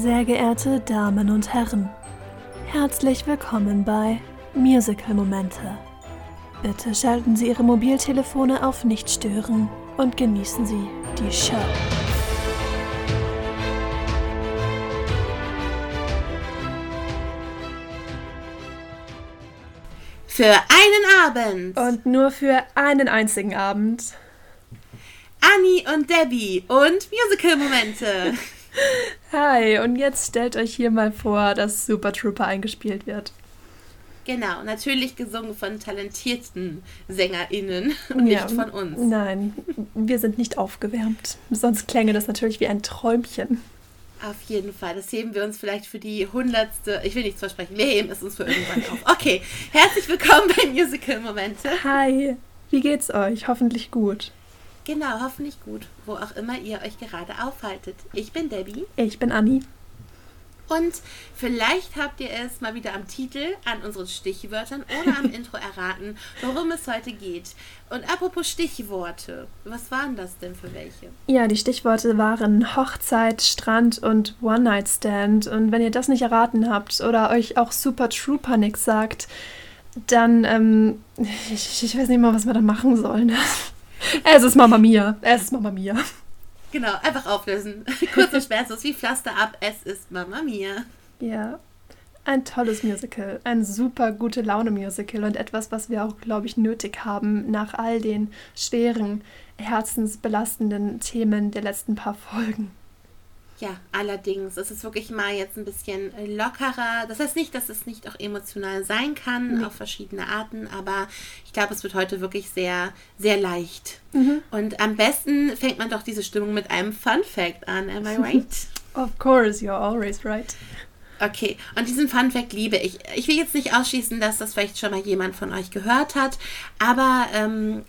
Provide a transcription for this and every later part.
Sehr geehrte Damen und Herren, herzlich willkommen bei Musical Momente. Bitte schalten Sie Ihre Mobiltelefone auf Nicht stören und genießen Sie die Show. Für einen Abend. Und nur für einen einzigen Abend. Annie und Debbie und Musical-Momente. Hi, und jetzt stellt euch hier mal vor, dass Super Trooper eingespielt wird. Genau, natürlich gesungen von talentierten SängerInnen und ja, nicht von uns. Nein, wir sind nicht aufgewärmt. Sonst klänge das natürlich wie ein Träumchen. Auf jeden Fall. Das heben wir uns vielleicht für die hundertste. Ich will nichts versprechen. Wir heben es uns für irgendwann auf. Okay, herzlich willkommen bei Musical Momente. Hi, wie geht's euch? Hoffentlich gut. Genau, hoffentlich gut, wo auch immer ihr euch gerade aufhaltet. Ich bin Debbie. Ich bin Anni. Und vielleicht habt ihr es mal wieder am Titel, an unseren Stichwörtern oder am Intro erraten, worum es heute geht. Und apropos Stichworte, was waren das denn für welche? Ja, die Stichworte waren Hochzeit, Strand und One-Night-Stand. Und wenn ihr das nicht erraten habt oder euch auch Super Trooper nix sagt, dann, ähm, ich, ich weiß nicht mal, was wir da machen sollen. Es ist Mama Mia. Es ist Mama Mia. Genau, einfach auflösen. Kurz und schmerzlos wie Pflaster ab. Es ist Mama Mia. Ja. Ein tolles Musical, ein super gute Laune Musical und etwas, was wir auch, glaube ich, nötig haben nach all den schweren, herzensbelastenden Themen der letzten paar Folgen. Ja, allerdings. Es ist wirklich mal jetzt ein bisschen lockerer. Das heißt nicht, dass es nicht auch emotional sein kann, nee. auf verschiedene Arten, aber ich glaube, es wird heute wirklich sehr, sehr leicht. Mhm. Und am besten fängt man doch diese Stimmung mit einem Fun Fact an. Am I right? of course, you're always right. Okay, und diesen Fun Fact liebe ich. Ich will jetzt nicht ausschließen, dass das vielleicht schon mal jemand von euch gehört hat, aber ähm,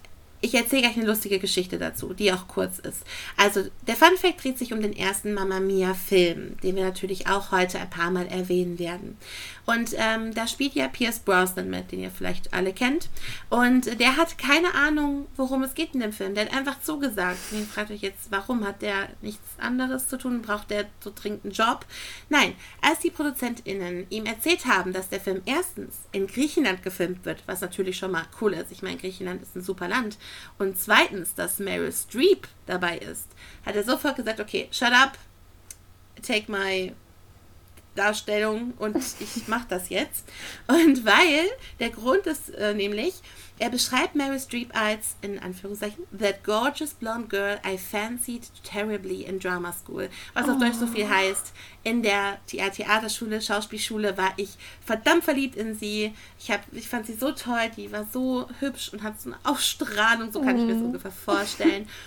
ich erzähle gleich eine lustige Geschichte dazu, die auch kurz ist. Also, der Fun Fact dreht sich um den ersten Mamma Mia Film, den wir natürlich auch heute ein paar Mal erwähnen werden. Und ähm, da spielt ja Pierce Brosnan mit, den ihr vielleicht alle kennt. Und der hat keine Ahnung, worum es geht in dem Film. Der hat einfach zugesagt. Und ihr fragt euch jetzt, warum hat der nichts anderes zu tun? Braucht der so dringend einen Job? Nein, als die ProduzentInnen ihm erzählt haben, dass der Film erstens in Griechenland gefilmt wird, was natürlich schon mal cool ist. Ich meine, Griechenland ist ein super Land. Und zweitens, dass Meryl Streep dabei ist, hat er sofort gesagt, okay, shut up, take my Darstellung und ich mache das jetzt. Und weil der Grund ist äh, nämlich, er beschreibt Mary Streep als, in Anführungszeichen, that gorgeous blonde girl I fancied terribly in drama school. Was auf Deutsch so viel oh. heißt, in der Theaterschule, Schauspielschule war ich verdammt verliebt in sie. Ich, hab, ich fand sie so toll, die war so hübsch und hat so eine Ausstrahlung, so kann ich mir das mhm. ungefähr vorstellen.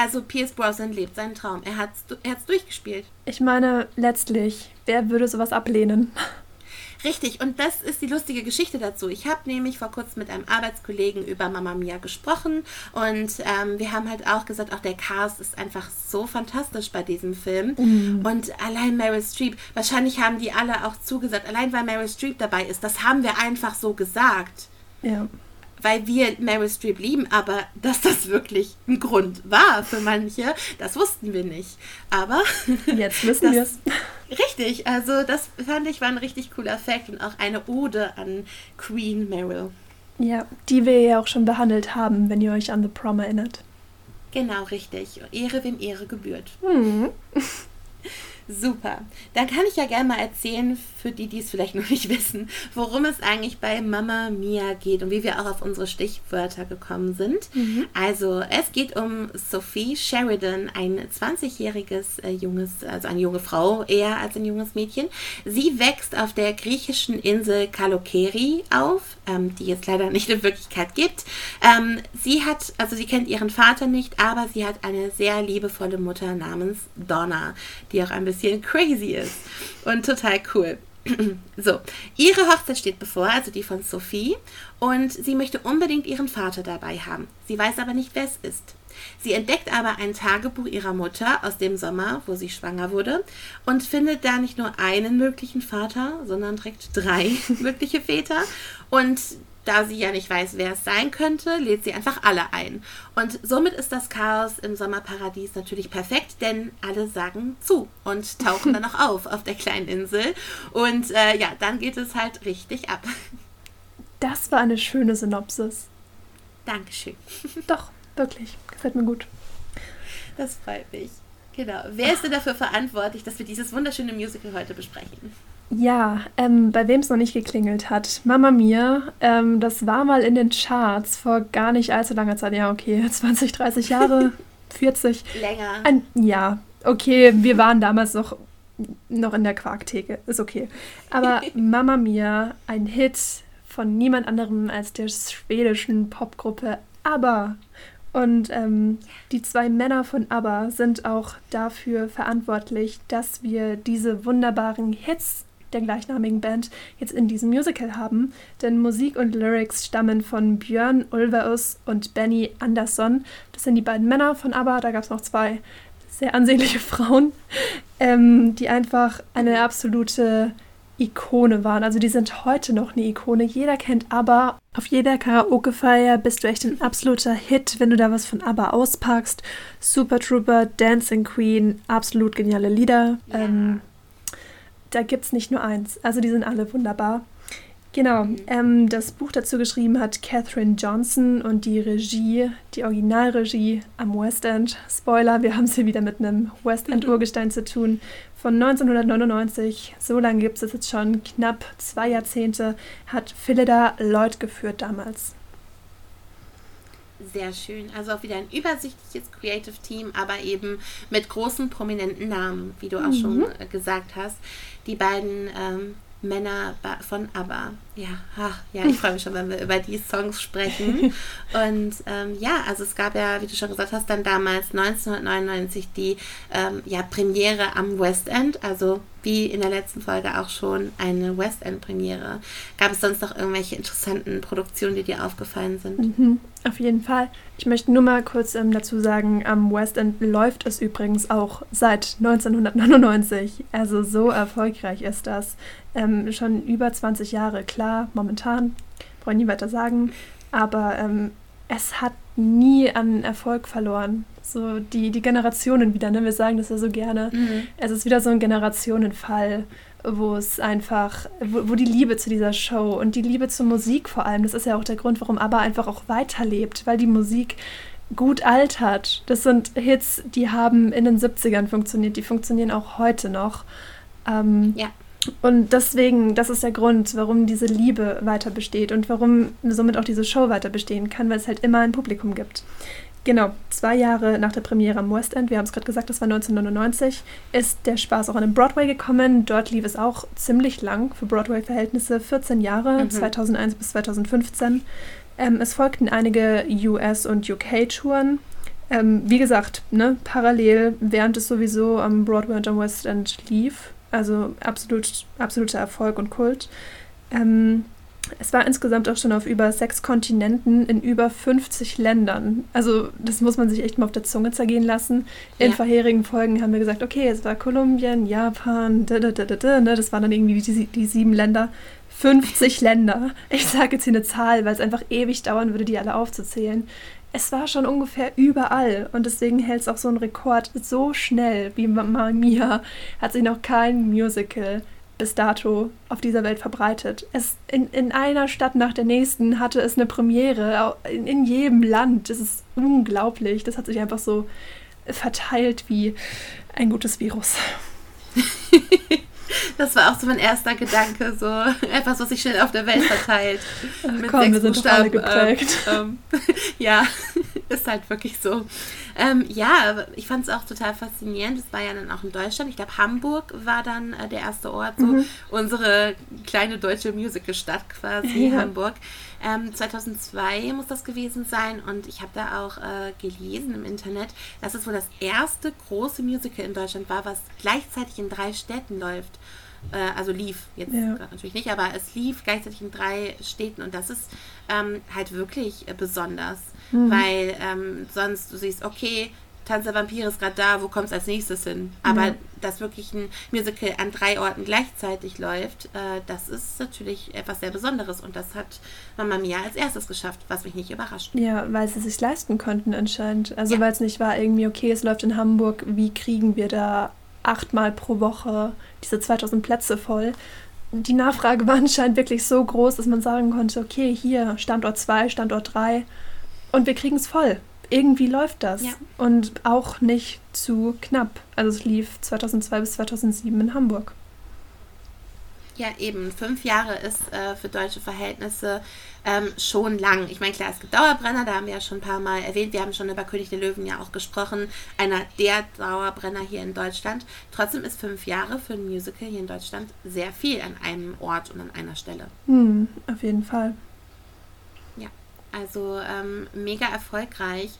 Also Pierce Brosnan lebt seinen Traum. Er hat es durchgespielt. Ich meine, letztlich, wer würde sowas ablehnen? Richtig, und das ist die lustige Geschichte dazu. Ich habe nämlich vor kurzem mit einem Arbeitskollegen über Mama Mia gesprochen und ähm, wir haben halt auch gesagt, auch der Cast ist einfach so fantastisch bei diesem Film. Mhm. Und allein Meryl Streep, wahrscheinlich haben die alle auch zugesagt, allein weil Meryl Streep dabei ist, das haben wir einfach so gesagt. Ja weil wir Meryl Streep lieben, aber dass das wirklich ein Grund war für manche, das wussten wir nicht. Aber jetzt wissen wir es. Richtig, also das fand ich war ein richtig cooler Fact und auch eine Ode an Queen Meryl. Ja, die wir ja auch schon behandelt haben, wenn ihr euch an The Prom erinnert. Genau, richtig. Ehre, wem Ehre gebührt. Mhm. Super. Dann kann ich ja gerne mal erzählen, für die, die es vielleicht noch nicht wissen, worum es eigentlich bei Mama Mia geht und wie wir auch auf unsere Stichwörter gekommen sind. Mhm. Also, es geht um Sophie Sheridan, ein 20-jähriges äh, junges, also eine junge Frau eher als ein junges Mädchen. Sie wächst auf der griechischen Insel Kalokeri auf, ähm, die es leider nicht in Wirklichkeit gibt. Ähm, sie hat, also sie kennt ihren Vater nicht, aber sie hat eine sehr liebevolle Mutter namens Donna, die auch ein bisschen bisschen crazy ist und total cool. So, ihre Hochzeit steht bevor, also die von Sophie, und sie möchte unbedingt ihren Vater dabei haben. Sie weiß aber nicht, wer es ist. Sie entdeckt aber ein Tagebuch ihrer Mutter aus dem Sommer, wo sie schwanger wurde, und findet da nicht nur einen möglichen Vater, sondern direkt drei mögliche Väter. Und da sie ja nicht weiß, wer es sein könnte, lädt sie einfach alle ein. Und somit ist das Chaos im Sommerparadies natürlich perfekt, denn alle sagen zu und tauchen dann auch auf auf der kleinen Insel. Und äh, ja, dann geht es halt richtig ab. Das war eine schöne Synopsis. Dankeschön. Doch, wirklich. Gefällt mir gut. Das freut mich. Genau. Wer ist denn dafür verantwortlich, dass wir dieses wunderschöne Musical heute besprechen? Ja, ähm, bei wem es noch nicht geklingelt hat. Mama Mia, ähm, das war mal in den Charts vor gar nicht allzu langer Zeit. Ja, okay, 20, 30 Jahre, 40. Länger. Ein, ja, okay, wir waren damals noch, noch in der Quarktheke. Ist okay. Aber Mama Mia, ein Hit von niemand anderem als der schwedischen Popgruppe ABBA. Und ähm, die zwei Männer von ABBA sind auch dafür verantwortlich, dass wir diese wunderbaren Hits der gleichnamigen Band jetzt in diesem Musical haben. Denn Musik und Lyrics stammen von Björn Ulvaeus und Benny Andersson. Das sind die beiden Männer von ABBA. Da gab es noch zwei sehr ansehnliche Frauen, ähm, die einfach eine absolute Ikone waren. Also die sind heute noch eine Ikone. Jeder kennt ABBA. Auf jeder Karaoke-Feier bist du echt ein absoluter Hit, wenn du da was von ABBA auspackst. Super Trooper, Dancing Queen, absolut geniale Lieder. Ja. Ähm, da gibt es nicht nur eins. Also die sind alle wunderbar. Genau, mhm. ähm, das Buch dazu geschrieben hat Catherine Johnson und die Regie, die Originalregie am West End. Spoiler, wir haben es hier wieder mit einem West End Urgestein zu tun. Von 1999, so lange gibt es jetzt schon, knapp zwei Jahrzehnte, hat Phillida Lloyd geführt damals. Sehr schön. Also auch wieder ein übersichtliches Creative Team, aber eben mit großen prominenten Namen, wie du auch mhm. schon äh, gesagt hast. Die beiden ähm, Männer von ABBA. Ja, ach, ja, ich freue mich schon, wenn wir über die Songs sprechen. Und ähm, ja, also es gab ja, wie du schon gesagt hast, dann damals 1999 die ähm, ja, Premiere am West End, also wie in der letzten Folge auch schon eine West End Premiere. Gab es sonst noch irgendwelche interessanten Produktionen, die dir aufgefallen sind? Mhm, auf jeden Fall. Ich möchte nur mal kurz ähm, dazu sagen, am West End läuft es übrigens auch seit 1999. Also so erfolgreich ist das. Ähm, schon über 20 Jahre, klar, momentan, brauche ich nie weiter sagen. Aber ähm, es hat nie an Erfolg verloren. So die, die Generationen wieder, ne? Wir sagen das ja so gerne. Mhm. Es ist wieder so ein Generationenfall, wo es einfach, wo, wo die Liebe zu dieser Show und die Liebe zur Musik vor allem, das ist ja auch der Grund, warum ABBA einfach auch weiterlebt, weil die Musik gut altert. Das sind Hits, die haben in den 70ern funktioniert, die funktionieren auch heute noch. Ähm, ja. Und deswegen, das ist der Grund, warum diese Liebe weiter besteht und warum somit auch diese Show weiter bestehen kann, weil es halt immer ein Publikum gibt. Genau, zwei Jahre nach der Premiere am West End, wir haben es gerade gesagt, das war 1999, ist der Spaß auch an den Broadway gekommen. Dort lief es auch ziemlich lang für Broadway-Verhältnnisse, 14 Jahre, mhm. 2001 bis 2015. Ähm, es folgten einige US- und UK-Touren. Ähm, wie gesagt, ne, parallel, während es sowieso am Broadway und am West End lief, also absolut, absoluter Erfolg und Kult. Ähm, es war insgesamt auch schon auf über sechs Kontinenten in über 50 Ländern. Also das muss man sich echt mal auf der Zunge zergehen lassen. In ja. vorherigen Folgen haben wir gesagt, okay, es war Kolumbien, Japan, da, da, da, da, ne? das waren dann irgendwie die, die sieben Länder. 50 Länder. Ich sage jetzt hier eine Zahl, weil es einfach ewig dauern würde, die alle aufzuzählen es war schon ungefähr überall und deswegen hält es auch so einen Rekord so schnell wie Mamma Mia hat sich noch kein Musical bis dato auf dieser Welt verbreitet. Es in, in einer Stadt nach der nächsten hatte es eine Premiere in, in jedem Land. Das ist unglaublich. Das hat sich einfach so verteilt wie ein gutes Virus. Das war auch so mein erster Gedanke, so etwas, was sich schnell auf der Welt verteilt. Ach, mit komm, wir sind alle geprägt. Ähm, ähm, ja, ist halt wirklich so. Ähm, ja, ich fand es auch total faszinierend. Das war ja dann auch in Deutschland. Ich glaube, Hamburg war dann äh, der erste Ort, so mhm. unsere kleine deutsche Musicalstadt quasi, ja. Hamburg. 2002 ähm, muss das gewesen sein und ich habe da auch äh, gelesen im Internet, dass es wohl das erste große Musical in Deutschland war, was gleichzeitig in drei Städten läuft äh, also lief, jetzt ja. natürlich nicht, aber es lief gleichzeitig in drei Städten und das ist ähm, halt wirklich äh, besonders, mhm. weil ähm, sonst du siehst, okay, Tanz der Vampire ist gerade da, wo kommt es als nächstes hin? Aber Ja. dass wirklich ein Musical an drei Orten gleichzeitig läuft, äh, das ist natürlich etwas sehr Besonderes und das hat Mamma Mia als erstes geschafft, was mich nicht überrascht. Ja, weil sie sich leisten konnten anscheinend. Also Ja. weil es nicht war irgendwie, okay, es läuft in Hamburg, wie kriegen wir da achtmal pro Woche diese 2000 Plätze voll? Die Nachfrage war anscheinend wirklich so groß, dass man sagen konnte, okay, hier Standort 2, Standort 3 und wir kriegen es voll. Irgendwie läuft das. Ja. Und auch nicht zu knapp. Also es lief 2002 bis 2007 in Hamburg. Ja, eben. Fünf Jahre ist äh, für deutsche Verhältnisse ähm, schon lang. Ich meine, klar, es gibt Dauerbrenner, da haben wir ja schon ein paar Mal erwähnt. Wir haben schon über König der Löwen ja auch gesprochen. Einer der Dauerbrenner hier in Deutschland. Trotzdem ist fünf Jahre für ein Musical hier in Deutschland sehr viel an einem Ort und an einer Stelle. Hm, auf jeden Fall. Also ähm, mega erfolgreich.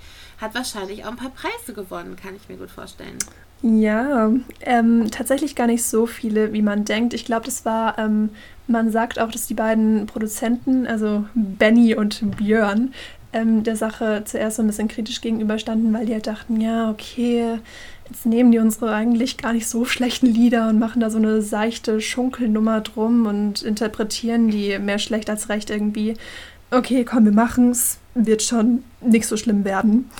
Hat wahrscheinlich auch ein paar Preise gewonnen, kann ich mir gut vorstellen. Ja, ähm, tatsächlich gar nicht so viele, wie man denkt. Ich glaube, das war, ähm, man sagt auch, dass die beiden Produzenten, also Benny und Björn, ähm, der Sache zuerst so ein bisschen kritisch gegenüberstanden, weil die halt dachten, ja, okay, jetzt nehmen die unsere eigentlich gar nicht so schlechten Lieder und machen da so eine seichte Schunkelnummer drum und interpretieren die mehr schlecht als recht irgendwie. Okay, komm, wir machen's, wird schon nicht so schlimm werden.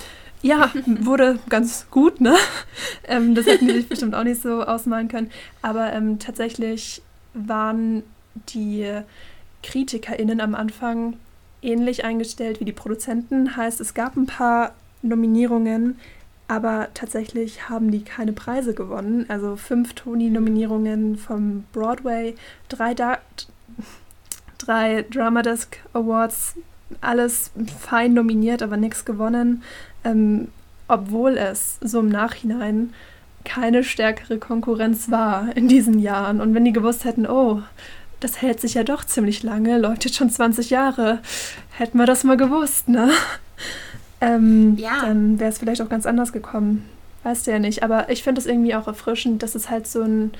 Ja, wurde ganz gut, ne? Ähm, das hätten die sich bestimmt auch nicht so ausmalen können. Aber ähm, tatsächlich waren die KritikerInnen am Anfang ähnlich eingestellt wie die Produzenten. Heißt, es gab ein paar Nominierungen, aber tatsächlich haben die keine Preise gewonnen. Also fünf Tony-Nominierungen vom Broadway, drei, da drei Drama Desk Awards, alles fein nominiert, aber nichts gewonnen. Ähm, obwohl es so im Nachhinein keine stärkere Konkurrenz war in diesen Jahren. Und wenn die gewusst hätten, oh, das hält sich ja doch ziemlich lange, läuft jetzt schon 20 Jahre, hätten wir das mal gewusst, ne? Ähm, Ja. Dann wäre es vielleicht auch ganz anders gekommen. Weißt du ja nicht. Aber ich finde es irgendwie auch erfrischend, dass es halt so ein,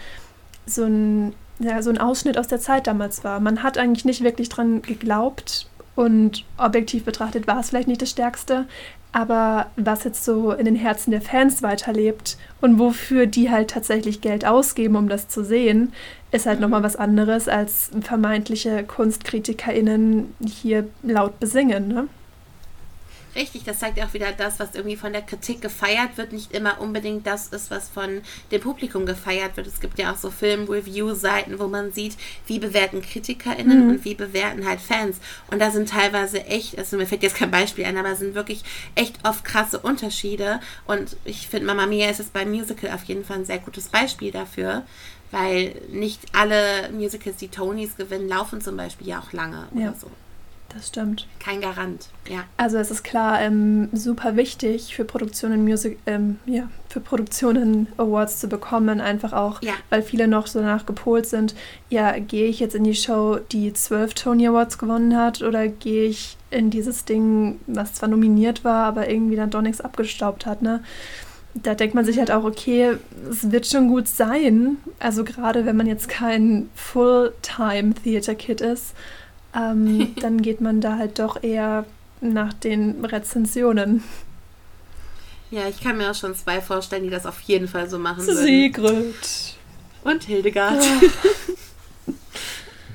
so ein, ja, so ein Ausschnitt aus der Zeit damals war. Man hat eigentlich nicht wirklich dran geglaubt und objektiv betrachtet war es vielleicht nicht das Stärkste, aber was jetzt so in den Herzen der Fans weiterlebt und wofür die halt tatsächlich Geld ausgeben, um das zu sehen, ist halt nochmal was anderes, als vermeintliche KunstkritikerInnen hier laut besingen, ne? Richtig, das zeigt ja auch wieder das, was irgendwie von der Kritik gefeiert wird, nicht immer unbedingt das ist, was von dem Publikum gefeiert wird. Es gibt ja auch so Film-Review-Seiten, wo man sieht, wie bewerten KritikerInnen Mhm. und wie bewerten halt Fans. Und da sind teilweise echt, also mir fällt jetzt kein Beispiel ein, aber es sind wirklich echt oft krasse Unterschiede. Und ich finde, Mama Mia ist es beim Musical auf jeden Fall ein sehr gutes Beispiel dafür. Weil nicht alle Musicals, die Tonys gewinnen, laufen zum Beispiel ja auch lange Ja. oder so. Das stimmt. Kein Garant, ja. Also es ist klar ähm, super wichtig für Produktionen Music, ähm, ja, für Produktionen Awards zu bekommen, einfach auch, Ja. weil viele noch so danach gepolt sind, ja, gehe ich jetzt in die Show, die zwölf Tony Awards gewonnen hat, oder gehe ich in dieses Ding, was zwar nominiert war, aber irgendwie dann doch nichts abgestaubt hat, ne? Da denkt man sich halt auch, okay, es wird schon gut sein. Also gerade wenn man jetzt kein Full-Time-Theater-Kid ist, ähm, dann geht man da halt doch eher nach den Rezensionen. Ja, ich kann mir auch schon zwei vorstellen, die das auf jeden Fall so machen würden. Sigrid. Und Hildegard.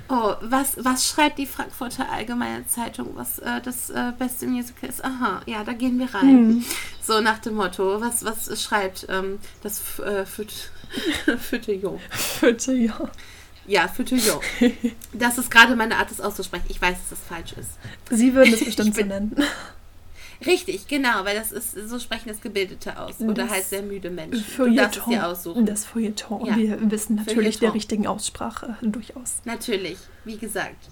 Oh, was, was schreibt die Frankfurter Allgemeine Zeitung, was äh, das äh, beste Musical ist? Aha, ja, da gehen wir rein. Hm. So nach dem Motto, was, was schreibt ähm, das äh, Füt- Fütillon? Ja. Ja, Fütillon. Das ist gerade meine Art, das auszusprechen. Ich weiß, dass das falsch ist. Sie würden es bestimmt so nennen. Richtig, genau, weil das ist, so sprechen das Gebildete aus. Oder Das halt sehr müde Menschen. Du darfst es dir aussuchen. Das Feuilleton. Ja. Wir wissen natürlich Feuilleton. der richtigen Aussprache, durchaus. Natürlich, wie gesagt.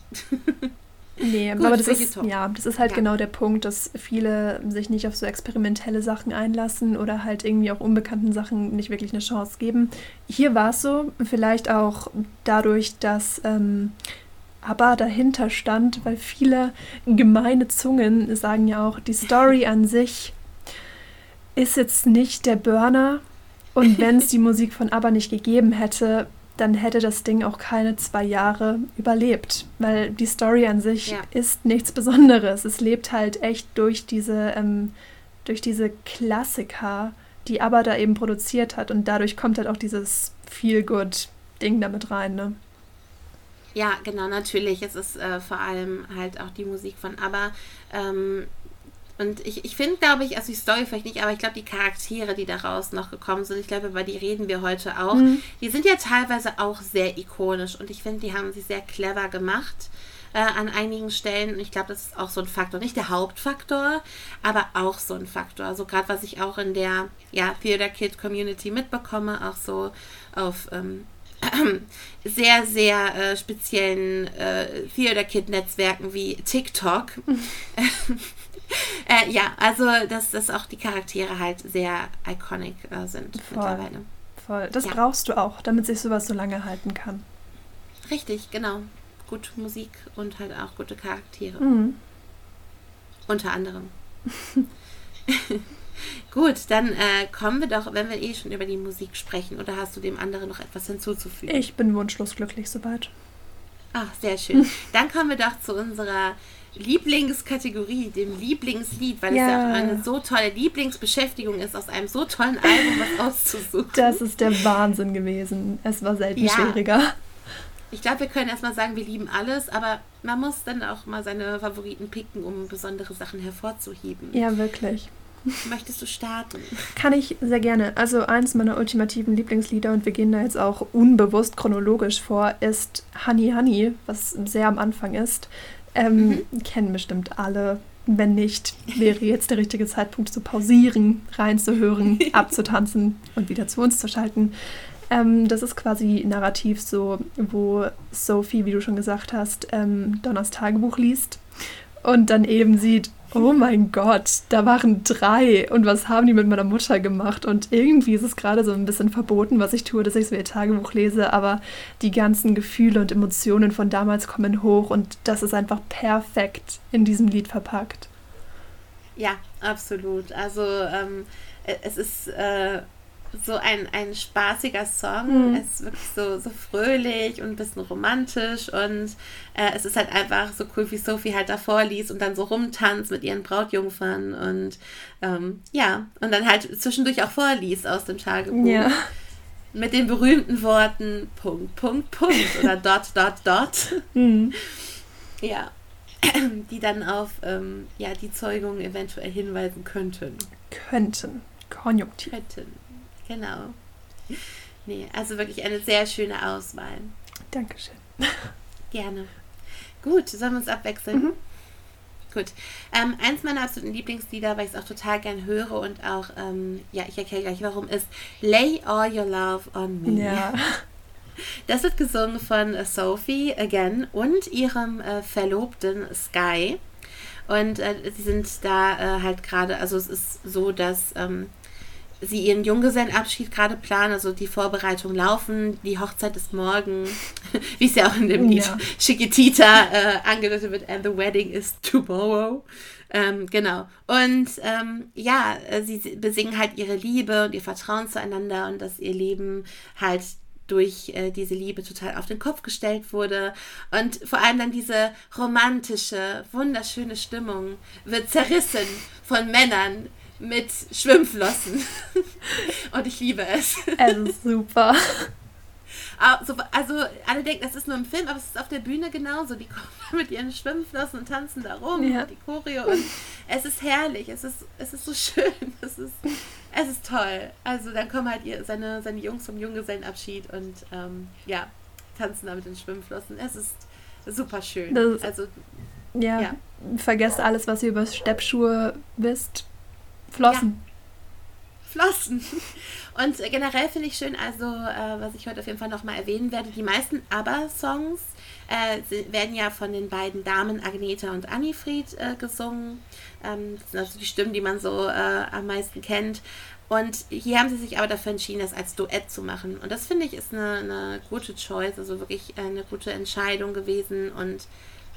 Nee, Gut, aber das ist, ja, das ist halt Ja. genau der Punkt, dass viele sich nicht auf so experimentelle Sachen einlassen oder halt irgendwie auch unbekannten Sachen nicht wirklich eine Chance geben. Hier war es so, vielleicht auch dadurch, dass ähm, aber dahinter stand, weil viele gemeine Zungen sagen ja auch, die Story an sich ist jetzt nicht der Burner und wenn es die Musik von ABBA nicht gegeben hätte, dann hätte das Ding auch keine zwei Jahre überlebt, weil die Story an sich Ja. ist nichts Besonderes. Es lebt halt echt durch diese, ähm, durch diese Klassiker die ABBA da eben produziert hat. Und dadurch kommt halt auch dieses Feel-Good-Ding damit rein, ne? Ja, genau, natürlich. Es ist äh, vor allem halt auch die Musik von ABBA. Ähm, und ich, ich finde, glaube ich, also die Story vielleicht nicht, aber ich glaube, die Charaktere, die daraus noch gekommen sind, ich glaube, über die reden wir heute auch, mhm. die sind ja teilweise auch sehr ikonisch und ich finde, die haben sie sehr clever gemacht äh, an einigen Stellen. Und ich glaube, das ist auch so ein Faktor. Nicht der Hauptfaktor, aber auch so ein Faktor. Also gerade was ich auch in der ja, Theater Kid Community mitbekomme, auch so auf ähm, sehr, sehr äh, speziellen äh, Theater Kid Netzwerken wie TikTok. äh, ja, also dass, dass auch die Charaktere halt sehr iconic äh, sind Voll. mittlerweile. Voll. Das ja. brauchst du auch, damit sich sowas so lange halten kann. Richtig, genau gute Musik und halt auch gute Charaktere. Mhm. Unter anderem. Gut, dann äh, kommen wir doch, wenn wir eh schon über die Musik sprechen, oder hast du dem anderen noch etwas hinzuzufügen? Ich bin wunschlos glücklich soweit. Ach, sehr schön. Dann kommen wir doch zu unserer Lieblingskategorie, dem Lieblingslied, weil ja. es ja auch eine so tolle Lieblingsbeschäftigung ist, aus einem so tollen Album was auszusuchen. Das ist der Wahnsinn gewesen. Es war selten ja. schwieriger. Ich glaube, wir können erstmal sagen, wir lieben alles, aber man muss dann auch mal seine Favoriten picken, um besondere Sachen hervorzuheben. Ja, wirklich. Möchtest du starten? Kann ich sehr gerne. Also eins meiner ultimativen Lieblingslieder, und wir gehen da jetzt auch unbewusst chronologisch vor, ist Honey Honey, was sehr am Anfang ist. Ähm, mhm. Kennen bestimmt alle. Wenn nicht, wäre jetzt der richtige Zeitpunkt zu pausieren, reinzuhören, abzutanzen und wieder zu uns zu schalten. Ähm, das ist quasi narrativ so, wo Sophie, wie du schon gesagt hast, ähm, Donners Tagebuch liest und dann eben sieht, oh mein Gott, da waren drei und was haben die mit meiner Mutter gemacht? Und irgendwie ist es gerade so ein bisschen verboten, was ich tue, dass ich so ihr Tagebuch lese, aber die ganzen Gefühle und Emotionen von damals kommen hoch und das ist einfach perfekt in diesem Lied verpackt. Ja, absolut. Also ähm, es ist äh, so ein, ein spaßiger Song. Mhm. Es ist wirklich so, so fröhlich und ein bisschen romantisch und äh, es ist halt einfach so cool, wie Sophie halt davor liest und dann so rumtanzt mit ihren Brautjungfern und ähm, ja, und dann halt zwischendurch auch vorliest aus dem Tagebuch. Ja. Mit den berühmten Worten Punkt, Punkt, Punkt oder Dot, Dot, Dot. Mhm. Ja. Die dann auf ähm, ja, die Zeugung eventuell hinweisen könnten. Könnten. Konjunktiv. Könnten. Genau. Nee, also wirklich eine sehr schöne Auswahl. Dankeschön. Gerne. Gut, sollen wir uns abwechseln? Mhm. Gut. Ähm, eins meiner absoluten Lieblingslieder, weil ich es auch total gern höre und auch, ähm, ja, ich erkläre gleich warum, ist Lay All Your Love on Me. Ja. Das wird gesungen von Sophie again und ihrem äh, Verlobten Sky. Und äh, sie sind da äh, halt gerade, also es ist so, dass ähm, sie ihren Junggesellenabschied gerade planen, also die Vorbereitungen laufen, die Hochzeit ist morgen, wie es ja auch in dem Lied ja. Chiquitita äh, angedeutet wird, and the wedding is tomorrow. Ähm, genau. Und ähm, ja, äh, sie besingen halt ihre Liebe und ihr Vertrauen zueinander und dass ihr Leben halt durch äh, diese Liebe total auf den Kopf gestellt wurde. Und vor allem dann diese romantische, wunderschöne Stimmung wird zerrissen von Männern, mit Schwimmflossen. Und ich liebe es. Es ist super. Also, also alle denken, das ist nur ein Film, aber es ist auf der Bühne genauso. Die kommen mit ihren Schwimmflossen und tanzen da rum ja. die Choreo und es ist herrlich, es ist, es ist so schön, es ist, es ist toll. Also dann kommen halt ihr, seine, seine Jungs vom Junggesellenabschied und ähm, ja, tanzen da mit den Schwimmflossen. Es ist super schön. Das, also ja, ja, vergesst alles, was ihr über Steppschuhe wisst. Flossen. Ja. Flossen. Und generell finde ich schön, also äh, was ich heute auf jeden Fall nochmal erwähnen werde, die meisten ABBA-Songs äh, werden ja von den beiden Damen Agneta und Annifried äh, gesungen. Ähm, das sind also die Stimmen, die man so äh, am meisten kennt. Und hier haben sie sich aber dafür entschieden, das als Duett zu machen. Und das finde ich ist eine, eine gute Choice, also wirklich eine gute Entscheidung gewesen. Und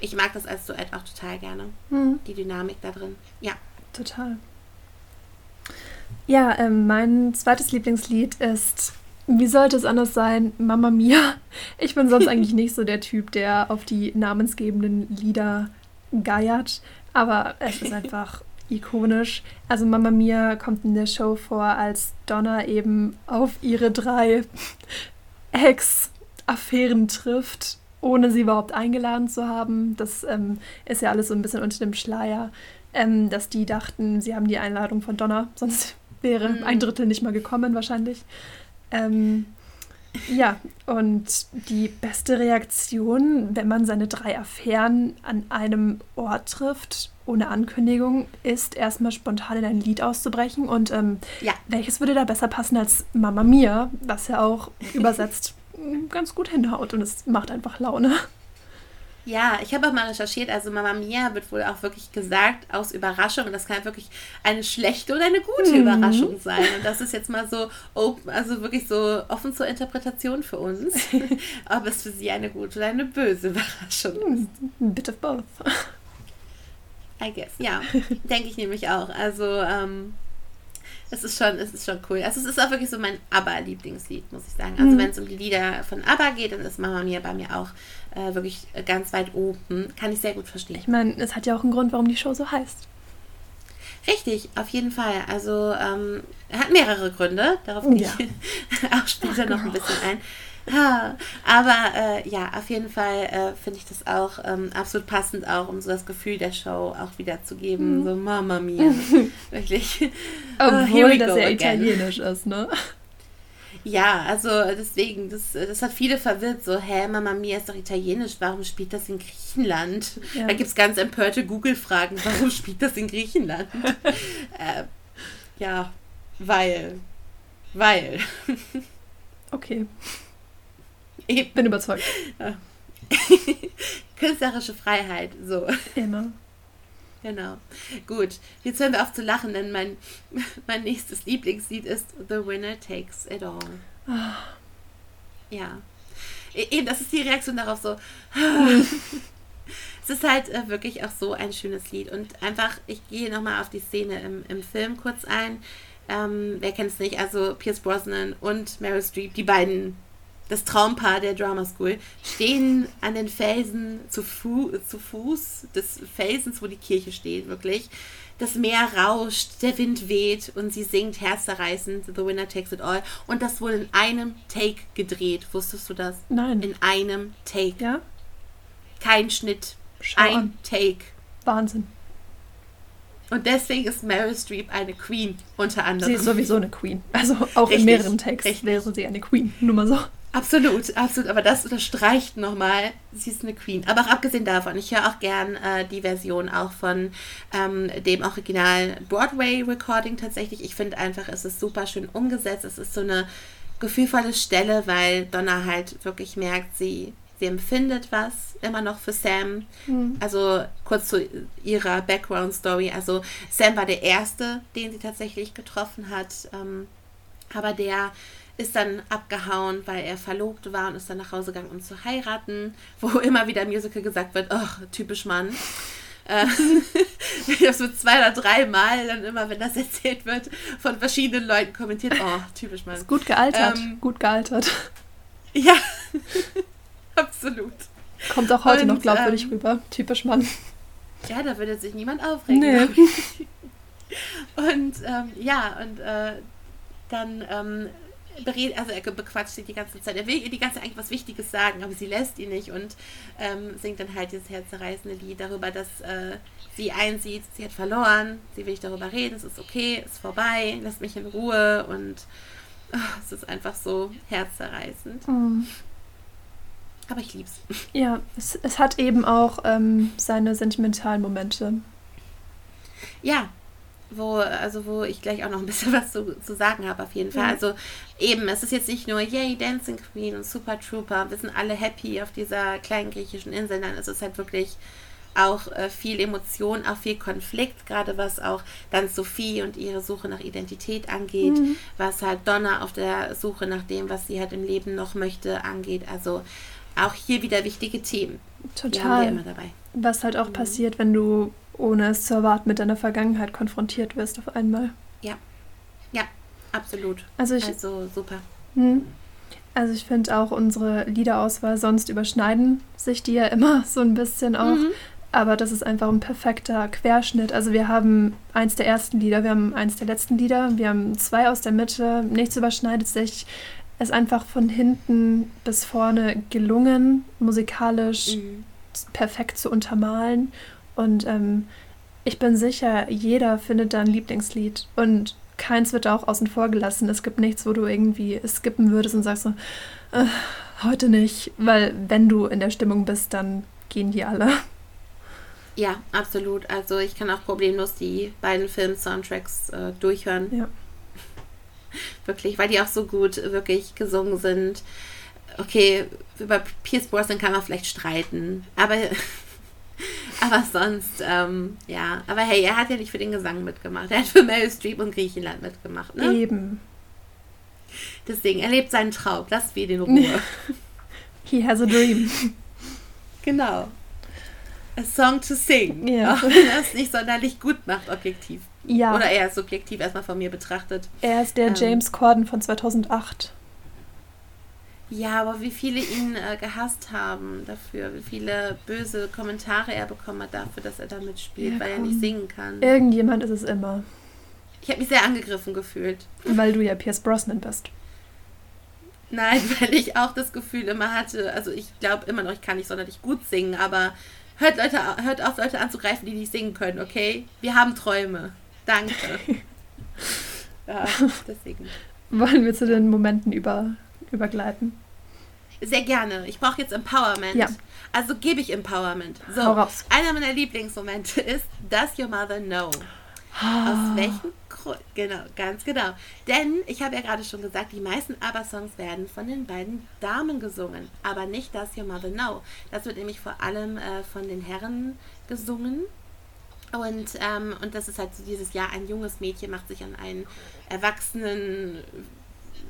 ich mag das als Duett auch total gerne. Mhm. Die Dynamik da drin. Ja. Total. Ja, ähm, mein zweites Lieblingslied ist, wie sollte es anders sein, Mama Mia. Ich bin sonst eigentlich nicht so der Typ, der auf die namensgebenden Lieder geiert, aber es ist einfach ikonisch. Also Mama Mia kommt in der Show vor, als Donna eben auf ihre drei Ex-Affären trifft, ohne sie überhaupt eingeladen zu haben. Das ähm, ist ja alles so ein bisschen unter dem Schleier, ähm, dass die dachten, sie haben die Einladung von Donna, sonst wäre mhm. ein Drittel nicht mal gekommen wahrscheinlich. Ähm, ja, und die beste Reaktion, wenn man seine drei Affären an einem Ort trifft, ohne Ankündigung, ist erstmal spontan in ein Lied auszubrechen. Und ähm, ja. welches würde da besser passen als Mama Mia, was ja auch übersetzt ganz gut hinhaut und es macht einfach Laune. Ja, ich habe auch mal recherchiert, also Mama Mia wird wohl auch wirklich gesagt aus Überraschung. Und das kann wirklich eine schlechte oder eine gute mhm. Überraschung sein. Und das ist jetzt mal so open, also wirklich so offen zur Interpretation für uns, ob es für sie eine gute oder eine böse Überraschung ist. Ein bit of both. I guess, ja. Denke ich nämlich auch. Also, ähm, es ist schon, es ist schon cool. Also es ist auch wirklich so mein ABBA-Lieblingslied, muss ich sagen. Also mhm. wenn es um die Lieder von ABBA geht, dann ist Mama Mia bei mir auch äh, wirklich ganz weit oben. Kann ich sehr gut verstehen. Ich meine, es hat ja auch einen Grund, warum die Show so heißt. Richtig, auf jeden Fall. Also ähm, hat mehrere Gründe. Darauf gehe ja. ich auch später Ach, noch ein bisschen ein. Aber äh, ja, auf jeden Fall äh, finde ich das auch ähm, absolut passend, auch um so das Gefühl der Show auch wiederzugeben. Mhm. So, Mama mia. Wirklich. Obwohl uh, das ja italienisch ist, ne? Ja, also deswegen, das, das hat viele verwirrt. So, hä, Mama Mia ist doch italienisch, warum spielt das in Griechenland? Ja. Da gibt es ganz empörte Google-Fragen, warum spielt das in Griechenland? äh, ja, weil. Weil. Okay. Ich bin überzeugt. Künstlerische Freiheit, so. Immer. Genau. Gut, jetzt hören wir auf zu lachen, denn mein, mein nächstes Lieblingslied ist The Winner Takes It All. Oh. Ja. E, eben, das ist die Reaktion darauf so. es ist halt äh, wirklich auch so ein schönes Lied. Und einfach, ich gehe nochmal auf die Szene im, im Film kurz ein. Ähm, wer kennt es nicht? Also Pierce Brosnan und Meryl Streep, die beiden das Traumpaar der Drama School, stehen an den Felsen zu, Fu zu Fuß des Felsens, wo die Kirche steht, wirklich. Das Meer rauscht, der Wind weht und sie singt herzzerreißend The Winner Takes It All. Und das wurde in einem Take gedreht. Wusstest du das? Nein. In einem Take. Ja? Kein Schnitt. Schau ein an. Take. Wahnsinn. Und deswegen ist Meryl Streep eine Queen, unter anderem. Sie ist sowieso eine Queen. Also auch richtig, in mehreren Takes richtig. wäre sie eine Queen. Nur mal so. Absolut, absolut. Aber das unterstreicht nochmal, sie ist eine Queen. Aber auch abgesehen davon, ich höre auch gern äh, die Version auch von ähm, dem Original Broadway-Recording tatsächlich. Ich finde einfach, es ist super schön umgesetzt. Es ist so eine gefühlvolle Stelle, weil Donna halt wirklich merkt, sie, sie empfindet was immer noch für Sam. Mhm. Also kurz zu ihrer Background-Story. Also Sam war der Erste, den sie tatsächlich getroffen hat. Ähm, aber der ist dann abgehauen, weil er verlobt war und ist dann nach Hause gegangen, um zu heiraten, wo immer wieder im Musical gesagt wird, ach, typisch Mann. Äh, das wird zwei oder drei Mal dann immer, wenn das erzählt wird, von verschiedenen Leuten kommentiert, oh, typisch Mann. Ist gut gealtert, ähm, gut gealtert. Ja, absolut. Kommt auch heute und, noch glaubwürdig ähm, rüber, typisch Mann. Ja, da würde sich niemand aufregen. Nee. Und ähm, ja, und äh, dann berät, also er bequatscht sie die ganze Zeit. Er will ihr die ganze Zeit eigentlich was Wichtiges sagen, aber sie lässt ihn nicht und ähm, singt dann halt dieses herzerreißende Lied darüber, dass äh, sie einsieht, sie hat verloren, sie will nicht darüber reden, es ist okay, es ist vorbei, lässt mich in Ruhe und oh, es ist einfach so herzerreißend. Mhm. Aber ich lieb's. Ja, es, es hat eben auch ähm, seine sentimentalen Momente. Ja, wo, also wo ich gleich auch noch ein bisschen was zu, zu sagen habe, auf jeden Fall. Mhm. Also eben, es ist jetzt nicht nur Yay, Dancing Queen und Super Trooper, wir sind alle happy auf dieser kleinen griechischen Insel, nein, es ist halt wirklich auch äh, viel Emotion, auch viel Konflikt, gerade was auch dann Sophie und ihre Suche nach Identität angeht, mhm. was halt Donna auf der Suche nach dem, was sie halt im Leben noch möchte, angeht. Also auch hier wieder wichtige Themen. Total. Was halt auch mhm. passiert, wenn du ohne es zu erwarten mit deiner Vergangenheit konfrontiert wirst auf einmal. Ja, ja, absolut. Also, ich, also super. Hm. Also ich finde auch unsere Liederauswahl sonst überschneiden sich die ja immer so ein bisschen auch. Mhm. aber das ist einfach ein perfekter Querschnitt. Also wir haben eins der ersten Lieder, wir haben eins der letzten Lieder, wir haben zwei aus der Mitte, nichts überschneidet sich. Es ist einfach von hinten bis vorne gelungen, musikalisch mhm. Perfekt zu untermalen. Und ähm, ich bin sicher, jeder findet da ein Lieblingslied. Und keins wird da auch außen vor gelassen. Es gibt nichts, wo du irgendwie skippen würdest und sagst so, äh, heute nicht. Weil wenn du in der Stimmung bist, dann gehen die alle. Ja, absolut. Also ich kann auch problemlos die beiden Film-Soundtracks äh, durchhören. Ja. wirklich, weil die auch so gut wirklich gesungen sind. Okay, über Pierce Brosnan kann man vielleicht streiten, aber, aber sonst, ähm, ja. Aber hey, er hat ja nicht für den Gesang mitgemacht. Er hat für Meryl Streep und Griechenland mitgemacht, ne? Eben. Deswegen, er lebt seinen Traum. Lass wir den Ruhe. He has a dream. Genau a song to sing. Ja. Auch wenn er es nicht sonderlich gut macht, objektiv. Ja. Oder er ist subjektiv erstmal von mir betrachtet. Er ist der ähm, James Corden von 2008. Ja, aber wie viele ihn äh, gehasst haben dafür, wie viele böse Kommentare er bekommen hat dafür, dass er da mitspielt, ja, weil er nicht singen kann. Irgendjemand ist es immer. Ich habe mich sehr angegriffen gefühlt. Weil du ja Pierce Brosnan bist. Nein, weil ich auch das Gefühl immer hatte, also ich glaube immer noch, ich kann nicht sonderlich gut singen, aber Hört, Leute, hört auf, Leute anzugreifen, die nicht singen können, okay? Wir haben Träume. Danke. ja, deswegen. Wollen wir zu den Momenten über, übergleiten? Sehr gerne. Ich brauche jetzt Empowerment. Ja. Also gebe ich Empowerment. So, einer meiner Lieblingsmomente ist Does Your Mother Know? Aus welchem Grund? Genau, ganz genau. Denn ich habe ja gerade schon gesagt, die meisten ABBA-Songs werden von den beiden Damen gesungen, aber nicht Does Your Mother Know. Das wird nämlich vor allem äh, von den Herren gesungen. Und, ähm, und das ist halt so dieses Jahr, ein junges Mädchen macht sich an einen erwachsenen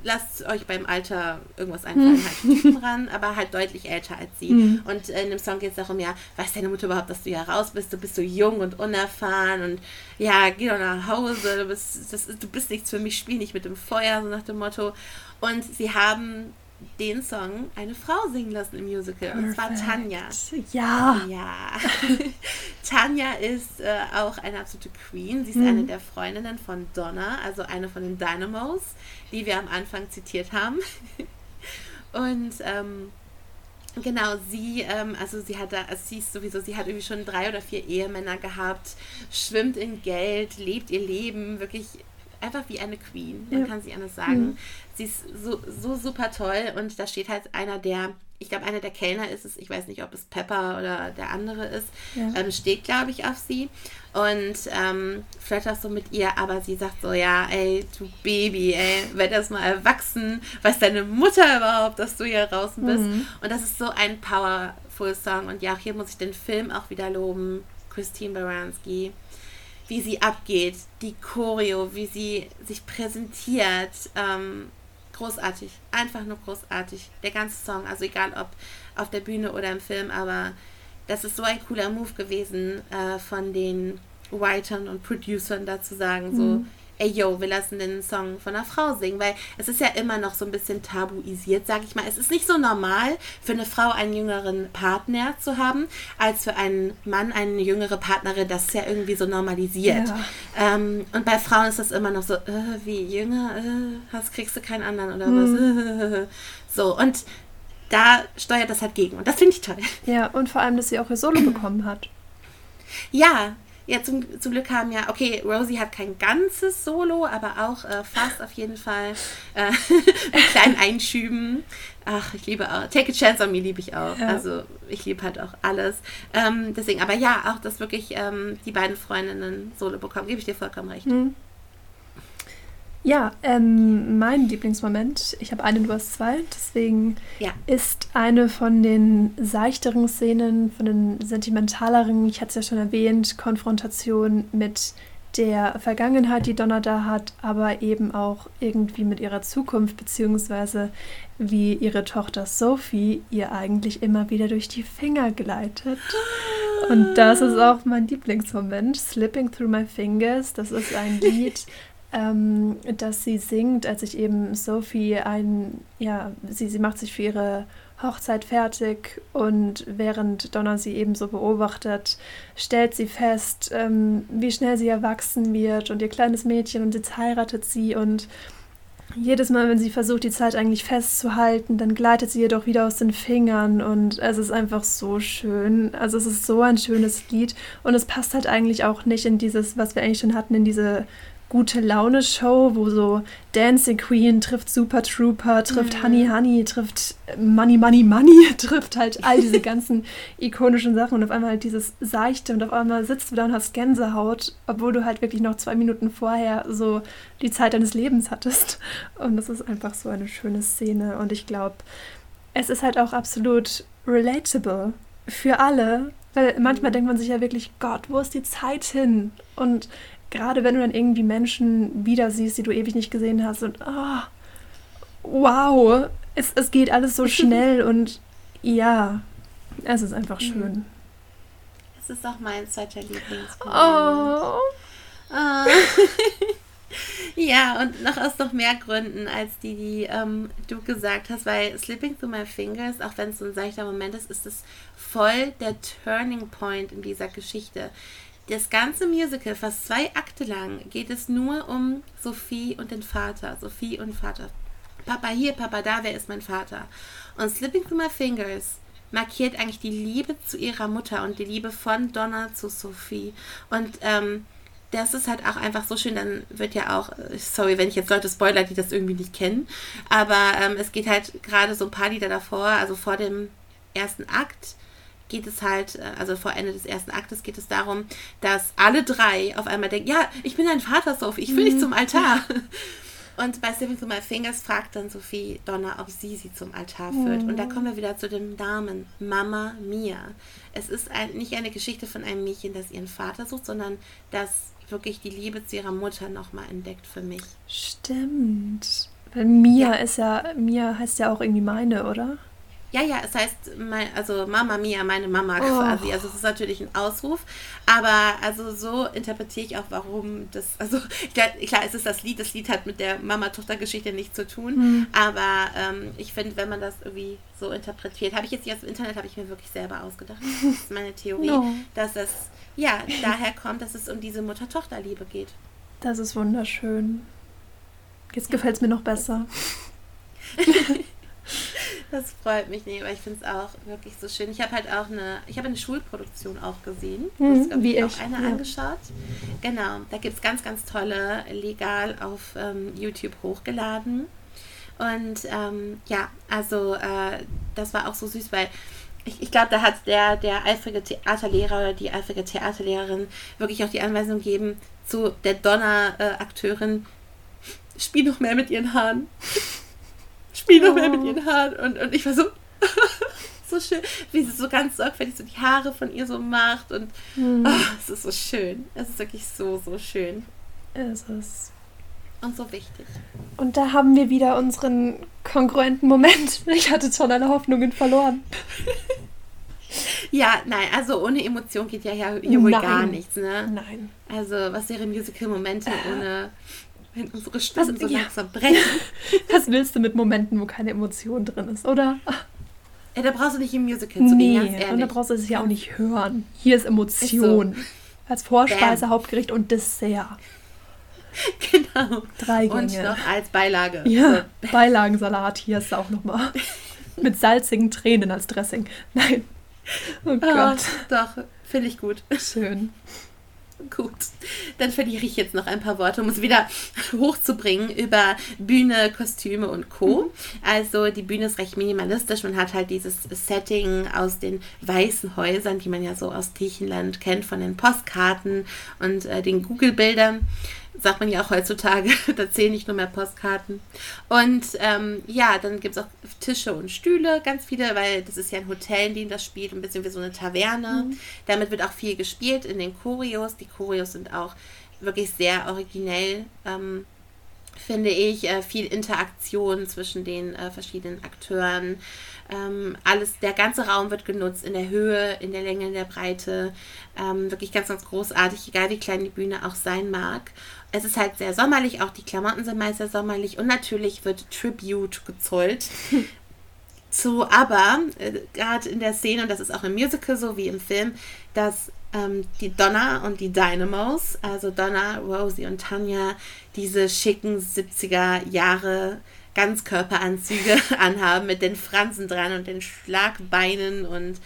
lasst euch beim Alter irgendwas einfallen, halt Typen ran, aber halt deutlich älter als sie. Hm. Und in dem Song geht es darum, ja, weiß deine Mutter überhaupt, dass du ja raus bist, du bist so jung und unerfahren und ja, geh doch nach Hause, du bist, das, du bist nichts für mich, spiel nicht mit dem Feuer, so nach dem Motto. Und sie haben den Song eine Frau singen lassen im Musical. Perfect. Und zwar Tanja. Ja. Ja. Tanja ist äh, auch eine absolute Queen. Sie ist mhm. eine der Freundinnen von Donna, also eine von den Dynamos, die wir am Anfang zitiert haben. Und ähm, Genau, sie, ähm, also sie hat da, also sie ist sowieso, sie hat irgendwie schon drei oder vier Ehemänner gehabt, schwimmt in Geld, lebt ihr Leben wirklich einfach wie eine Queen, man ja. kann sie anders sagen. Mhm. Sie ist so, so super toll und da steht halt einer der, ich glaube, einer der Kellner ist es, ich weiß nicht, ob es Pepper oder der andere ist, ja. ähm, steht, glaube ich, auf sie und ähm, flirtet so mit ihr, aber sie sagt so, ja, ey, du Baby, ey, werd erst mal erwachsen, weiß deine Mutter überhaupt, dass du hier draußen bist mhm. und das ist so ein powerful Song und ja, auch hier muss ich den Film auch wieder loben, Christine Baranski wie sie abgeht, die Choreo, wie sie sich präsentiert. Ähm, großartig, einfach nur großartig. Der ganze Song, also egal ob auf der Bühne oder im Film, aber das ist so ein cooler Move gewesen äh, von den Writern und Producern da zu sagen, mhm. so ey yo, wir lassen den Song von einer Frau singen, weil es ist ja immer noch so ein bisschen tabuisiert, sag ich mal. Es ist nicht so normal für eine Frau einen jüngeren Partner zu haben, als für einen Mann eine jüngere Partnerin. Das ist ja irgendwie so normalisiert. Ja. Ähm, und bei Frauen ist das immer noch so, äh, wie jünger, äh, hast, kriegst du keinen anderen oder mhm. was. so, und da steuert das halt gegen. Und das finde ich toll. Ja, und vor allem, dass sie auch ihr Solo bekommen hat. Ja, ja, zum, zum Glück haben ja, okay, Rosie hat kein ganzes Solo, aber auch äh, fast auf jeden Fall äh, mit kleinen Einschüben. Ach, ich liebe auch. Take a Chance on Me liebe ich auch. Ja. Also ich liebe halt auch alles. Ähm, deswegen, aber ja, auch, dass wirklich ähm, die beiden Freundinnen Solo bekommen, gebe ich dir vollkommen recht. Mhm. Ja, ähm, mein Lieblingsmoment, ich habe einen, du hast zwei, deswegen ja. ist eine von den seichteren Szenen, von den sentimentaleren, ich hatte es ja schon erwähnt, Konfrontation mit der Vergangenheit, die Donna da hat, aber eben auch irgendwie mit ihrer Zukunft, beziehungsweise wie ihre Tochter Sophie ihr eigentlich immer wieder durch die Finger gleitet. Und das ist auch mein Lieblingsmoment, Slipping Through My Fingers. Das ist ein Lied, ähm, dass sie singt, als ich eben Sophie ein, ja, sie, sie macht sich für ihre Hochzeit fertig und während Donna sie ebenso beobachtet, stellt sie fest, ähm, wie schnell sie erwachsen wird und ihr kleines Mädchen und jetzt heiratet sie und jedes Mal, wenn sie versucht, die Zeit eigentlich festzuhalten, dann gleitet sie jedoch wieder aus den Fingern und es ist einfach so schön. Also es ist so ein schönes Lied und es passt halt eigentlich auch nicht in dieses, was wir eigentlich schon hatten, in diese gute Laune Show, wo so Dancing Queen trifft Super Trooper, trifft mhm. Honey Honey, trifft Money Money Money, trifft halt all diese ganzen ikonischen Sachen und auf einmal halt dieses Seichte und auf einmal sitzt du da und hast Gänsehaut, obwohl du halt wirklich noch zwei Minuten vorher so die Zeit deines Lebens hattest. Und das ist einfach so eine schöne Szene und ich glaube, es ist halt auch absolut relatable für alle, weil manchmal denkt man sich ja wirklich, Gott, wo ist die Zeit hin? Und gerade wenn du dann irgendwie Menschen wieder siehst, die du ewig nicht gesehen hast und oh, wow, es, es geht alles so schnell und ja, es ist einfach mhm. schön. Es ist auch mein zweiter Lieblingsmoment. Oh. oh. ja, und noch aus noch mehr Gründen als die, die ähm, du gesagt hast, weil Slipping Through My Fingers, auch wenn es so ein seichter Moment ist, ist es voll der Turning Point in dieser Geschichte. Das ganze Musical, fast zwei Akte lang, geht es nur um Sophie und den Vater. Sophie und Vater. Papa hier, Papa da, wer ist mein Vater? Und Slipping Through My Fingers markiert eigentlich die Liebe zu ihrer Mutter und die Liebe von Donna zu Sophie. Und ähm, das ist halt auch einfach so schön, dann wird ja auch, sorry, wenn ich jetzt Leute spoiler, die das irgendwie nicht kennen, aber ähm, es geht halt gerade so ein paar Lieder davor, also vor dem ersten Akt, geht es halt, äh, also vor Ende des ersten Aktes geht es darum, dass alle drei auf einmal denken, ja, ich bin dein Vater, Sophie, ich will dich mhm. zum Altar. Und bei Slipping Through My Fingers fragt dann Sophie Donna, ob sie sie zum Altar führt. Mhm. Und da kommen wir wieder zu dem Namen Mama Mia. Es ist ein, nicht eine Geschichte von einem Mädchen, das ihren Vater sucht, sondern das wirklich die Liebe zu ihrer Mutter nochmal entdeckt für mich. Stimmt. Weil Mia ja. ist ja, Mia heißt ja auch irgendwie meine, oder? Ja, ja, es heißt, mein, also Mama Mia, meine Mama oh. quasi. Also es ist natürlich ein Ausruf, aber also so interpretiere ich auch, warum das, also klar, klar, es ist das Lied, das Lied hat mit der Mama-Tochter-Geschichte nichts zu tun, mhm. aber ähm, ich finde, wenn man das irgendwie so interpretiert, habe ich jetzt nicht aus dem Internet, habe ich mir wirklich selber ausgedacht. Das ist meine Theorie, no. dass es ja daher kommt, dass es um diese Mutter-Tochter-Liebe geht. Das ist wunderschön. Jetzt ja. gefällt es mir noch besser. Das freut mich nicht, aber ich finde es auch wirklich so schön. Ich habe halt auch eine, ich habe eine Schulproduktion auch gesehen. Mhm, das, wie ich. auch eine ja. angeschaut. Genau, da gibt es ganz, ganz tolle, legal auf ähm, YouTube hochgeladen. Und ähm, ja, also äh, das war auch so süß, weil ich, ich glaube, da hat der, der eifrige Theaterlehrer oder die eifrige Theaterlehrerin wirklich auch die Anweisung gegeben zu der Donner-Akteurin, äh, spiel noch mehr mit ihren Haaren spiel noch mehr mit oh. ihren Haaren. Und, und ich war so, so schön, wie sie so ganz sorgfältig so die Haare von ihr so macht. Und mhm. oh, es ist so schön. Es ist wirklich so, so schön. Es ist. Und so wichtig. Und da haben wir wieder unseren kongruenten Moment. Ich hatte schon alle Hoffnungen verloren. Ja, nein, also ohne Emotion geht ja hier wohl gar nichts, ne? Nein. Also, was wäre Musical-Momente ohne wenn unsere Stimmen was, so ja. langsam brechen. Was willst du mit Momenten, wo keine Emotion drin ist, oder? Ja, da brauchst du nicht im Musical zu nee, gehen, ganz ehrlich. und da brauchst du es ja auch nicht hören. Hier ist Emotion. Ist so. Als Vorspeise, Bam. Hauptgericht und Dessert. Genau. Drei Gänge. Und noch als Beilage. Ja, Beilagensalat hier ist auch nochmal. Mit salzigen Tränen als Dressing. Nein. Oh ah, Gott. Oh, doch, finde ich gut. Schön. Gut, dann verliere ich jetzt noch ein paar Worte, um es wieder hochzubringen über Bühne, Kostüme und Co. Mhm. Also die Bühne ist recht minimalistisch. Man hat halt dieses Setting aus den weißen Häusern, die man ja so aus Griechenland kennt, von den Postkarten und äh, den Google-Bildern sagt man ja auch heutzutage, da zählen nicht nur mehr Postkarten. Und ähm, ja, dann gibt es auch Tische und Stühle, ganz viele, weil das ist ja ein Hotel, in dem das spielt, ein bisschen wie so eine Taverne. Mhm. Damit wird auch viel gespielt in den Choreos. Die Choreos sind auch wirklich sehr originell. Ähm, finde ich, äh, viel Interaktion zwischen den äh, verschiedenen Akteuren. Ähm, alles, der ganze Raum wird genutzt in der Höhe, in der Länge, in der Breite. Ähm, wirklich ganz, ganz großartig, egal wie klein die Bühne auch sein mag. Es ist halt sehr sommerlich, auch die Klamotten sind meist sehr sommerlich und natürlich wird Tribute gezollt zu aber äh, gerade in der Szene, und das ist auch im Musical so wie im Film, dass ähm, die Donna und die Dynamos, also Donna, Rosie und Tanja, diese schicken 70er Jahre Ganzkörperanzüge anhaben mit den Fransen dran und den Schlagbeinen und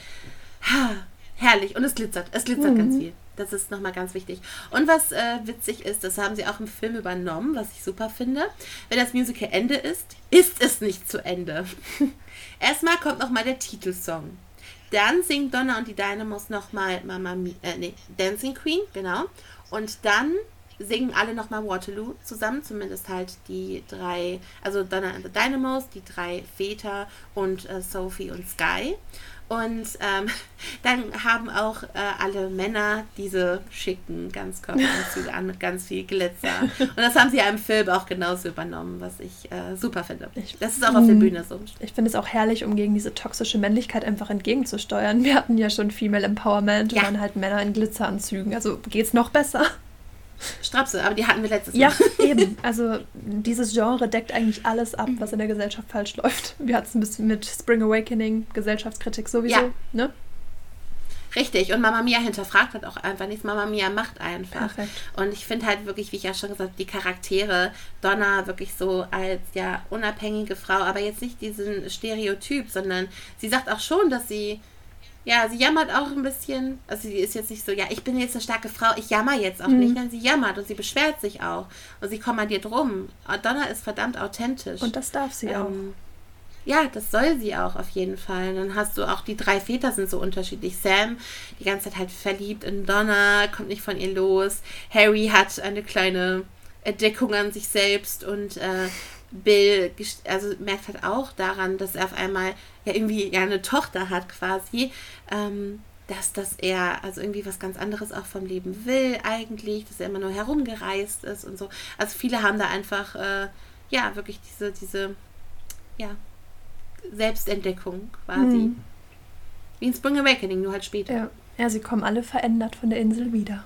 ha, herrlich. Und es glitzert, es glitzert mhm. ganz viel. Das ist nochmal ganz wichtig. Und was äh, witzig ist, das haben sie auch im Film übernommen, was ich super finde. Wenn das Musical Ende ist, ist es nicht zu Ende. Erstmal kommt nochmal der Titelsong. Dann singt Donna und die Dynamos nochmal Mama Mi äh, nee, Dancing Queen, genau. Und dann singen alle nochmal Waterloo zusammen, zumindest halt die drei, also Donna and the Dynamos, die drei Väter und äh, Sophie und Sky. Und ähm, dann haben auch äh, alle Männer diese schicken Ganzkörperanzüge an mit ganz viel Glitzer. Und das haben sie ja im Film auch genauso übernommen, was ich äh, super finde. Das ist auch auf der Bühne so. Ich finde es auch herrlich, um gegen diese toxische Männlichkeit einfach entgegenzusteuern. Wir hatten ja schon Female Empowerment ja. und dann halt Männer in Glitzeranzügen. Also geht's noch besser. Strapse, aber die hatten wir letztes Mal. Ja, eben. Also dieses Genre deckt eigentlich alles ab, was in der Gesellschaft falsch läuft. Wir hatten es ein bisschen mit Spring Awakening, Gesellschaftskritik sowieso, ja. ne? Richtig, und Mama Mia hinterfragt hat auch einfach nichts. Mama Mia macht einfach. Perfekt. Und ich finde halt wirklich, wie ich ja schon gesagt habe, die Charaktere, Donna wirklich so als ja unabhängige Frau, aber jetzt nicht diesen Stereotyp, sondern sie sagt auch schon, dass sie ja, sie jammert auch ein bisschen. Also sie ist jetzt nicht so, ja, ich bin jetzt eine starke Frau, ich jammer jetzt auch mhm. nicht. Nein, sie jammert und sie beschwert sich auch. Und sie kommandiert rum. Donna ist verdammt authentisch. Und das darf sie ähm, auch. Ja, das soll sie auch auf jeden Fall. Dann hast du auch die drei Väter sind so unterschiedlich. Sam, die ganze Zeit halt verliebt in Donna, kommt nicht von ihr los. Harry hat eine kleine Entdeckung an sich selbst und äh, Bill also merkt halt auch daran, dass er auf einmal ja irgendwie ja eine Tochter hat quasi, ähm, dass, dass er also irgendwie was ganz anderes auch vom Leben will eigentlich, dass er immer nur herumgereist ist und so. Also viele haben da einfach äh, ja wirklich diese, diese ja, Selbstentdeckung quasi. Mhm. Wie in Spring Awakening, nur halt später. Ja. ja, sie kommen alle verändert von der Insel wieder.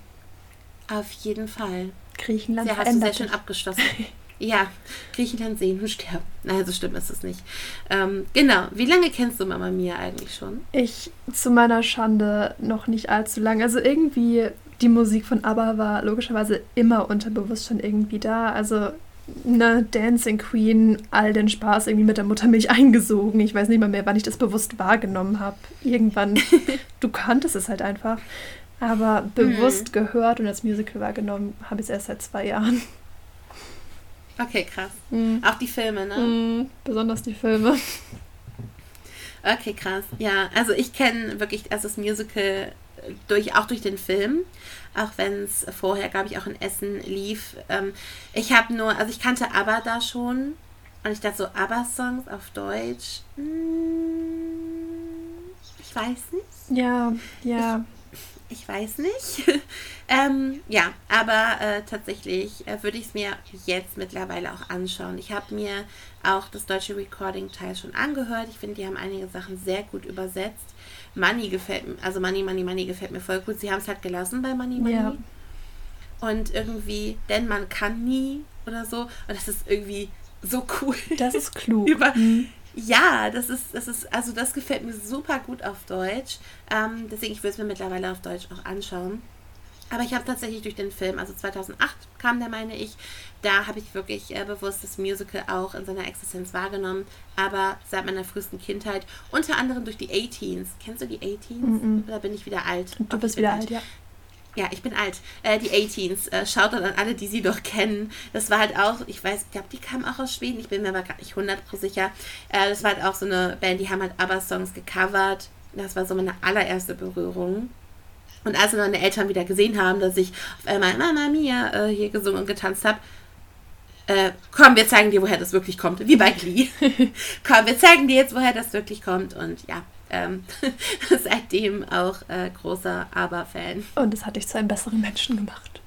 Auf jeden Fall. Griechenland ja, hast du sehr schön abgeschlossen. Ja, Griechenland sehen und sterben. Nein, so schlimm ist es nicht. Ähm, genau. Wie lange kennst du Mama Mia eigentlich schon? Ich zu meiner Schande noch nicht allzu lange. Also irgendwie die Musik von ABBA war logischerweise immer unterbewusst schon irgendwie da. Also eine Dancing Queen, all den Spaß irgendwie mit der Muttermilch eingesogen. Ich weiß nicht mal mehr, wann ich das bewusst wahrgenommen habe. Irgendwann, du kanntest es halt einfach. Aber bewusst mhm. gehört und als Musical wahrgenommen habe ich es erst seit zwei Jahren. Okay, krass. Mhm. Auch die Filme, ne? Mhm, besonders die Filme. Okay, krass. Ja, also ich kenne wirklich also das Musical durch, auch durch den Film, auch wenn es vorher, glaube ich, auch in Essen lief. Ähm, ich habe nur, also ich kannte ABBA da schon und ich dachte so, ABBA-Songs auf Deutsch, hm, ich weiß nicht. Ja, ja. Ich, ich weiß nicht. Ähm, ja, aber äh, tatsächlich äh, würde ich es mir jetzt mittlerweile auch anschauen. Ich habe mir auch das deutsche Recording-Teil schon angehört. Ich finde, die haben einige Sachen sehr gut übersetzt. Money gefällt mir, also Money, Money, Money gefällt mir voll gut. Sie haben es halt gelassen bei Money, Money. Ja. Und irgendwie, denn man kann nie oder so. Und das ist irgendwie so cool. Das ist klug. Über, mhm. Ja, das ist, das ist, also das gefällt mir super gut auf Deutsch. Ähm, deswegen, ich würde es mir mittlerweile auf Deutsch auch anschauen. Aber ich habe tatsächlich durch den Film, also 2008 kam der, meine ich, da habe ich wirklich äh, bewusst das Musical auch in seiner Existenz wahrgenommen. Aber seit meiner frühesten Kindheit, unter anderem durch die A-Teens. Kennst du die A-Teens? Mm -mm. Oder bin ich wieder alt? Du bist wieder alt, alt, ja. Ja, ich bin alt. Äh, die A-Teens. Äh, schaut dann an alle, die sie doch kennen. Das war halt auch, ich weiß, ich glaube, die kamen auch aus Schweden. Ich bin mir aber gar nicht 100% sicher. Äh, das war halt auch so eine Band, die haben halt ABBA-Songs gecovert. Das war so meine allererste Berührung. Und als meine Eltern wieder gesehen haben, dass ich auf einmal Mama Mia äh, hier gesungen und getanzt habe, äh, komm, wir zeigen dir, woher das wirklich kommt. Wie bei Glee. komm, wir zeigen dir jetzt, woher das wirklich kommt. Und ja, ähm, seitdem auch äh, großer Aber-Fan. Und es hat dich zu einem besseren Menschen gemacht.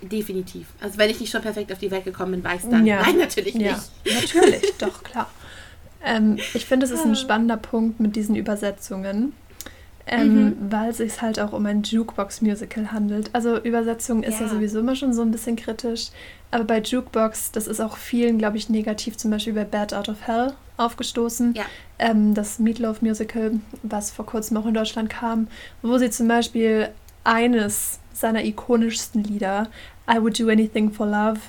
Definitiv. Also wenn ich nicht schon perfekt auf die Welt gekommen bin, weiß dann. Ja. Nein, natürlich ja. nicht. Natürlich, doch, klar. Ähm, ich finde, es ist ein ah. spannender Punkt mit diesen Übersetzungen ähm, mhm. weil es sich halt auch um ein Jukebox-Musical handelt. Also Übersetzung ist ja. ja sowieso immer schon so ein bisschen kritisch, aber bei Jukebox, das ist auch vielen, glaube ich, negativ, zum Beispiel bei Bad Out of Hell aufgestoßen. Ja. Ähm, das Meatloaf Musical, was vor kurzem auch in Deutschland kam, wo sie zum Beispiel eines seiner ikonischsten Lieder, I Would Do Anything for Love,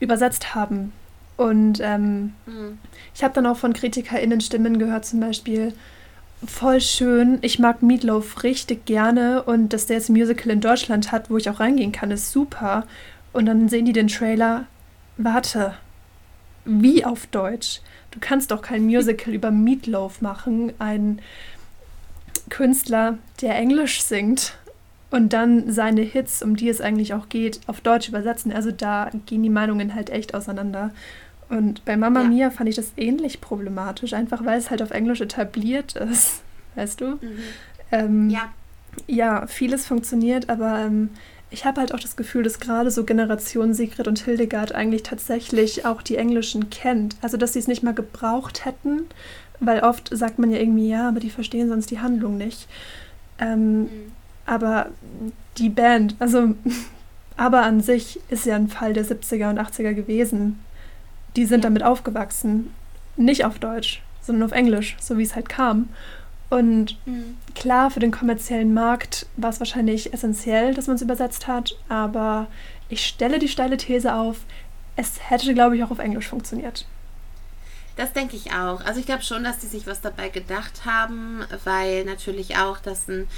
übersetzt haben. Und ähm, mhm. ich habe dann auch von KritikerInnen Stimmen gehört, zum Beispiel, voll schön. Ich mag Meatloaf richtig gerne und dass der jetzt ein Musical in Deutschland hat, wo ich auch reingehen kann, ist super. Und dann sehen die den Trailer. Warte, wie auf Deutsch? Du kannst doch kein Musical über Meatloaf machen, ein Künstler, der Englisch singt und dann seine Hits, um die es eigentlich auch geht, auf Deutsch übersetzen. Also da gehen die Meinungen halt echt auseinander. Und bei Mama ja. Mia fand ich das ähnlich problematisch, einfach weil es halt auf Englisch etabliert ist. Weißt du? Mhm. Ähm, ja. Ja, vieles funktioniert, aber ähm, ich habe halt auch das Gefühl, dass gerade so Generation Sigrid und Hildegard eigentlich tatsächlich auch die Englischen kennt. Also, dass sie es nicht mal gebraucht hätten, weil oft sagt man ja irgendwie, ja, aber die verstehen sonst die Handlung nicht. Ähm, mhm. Aber die Band, also, aber an sich ist ja ein Fall der 70er und 80er gewesen. Die sind ja. damit aufgewachsen. Nicht auf Deutsch, sondern auf Englisch, so wie es halt kam. Und mhm. klar, für den kommerziellen Markt war es wahrscheinlich essentiell, dass man es übersetzt hat, aber ich stelle die steile These auf, es hätte, glaube ich, auch auf Englisch funktioniert. Das denke ich auch. Also ich glaube schon, dass die sich was dabei gedacht haben, weil natürlich auch das ein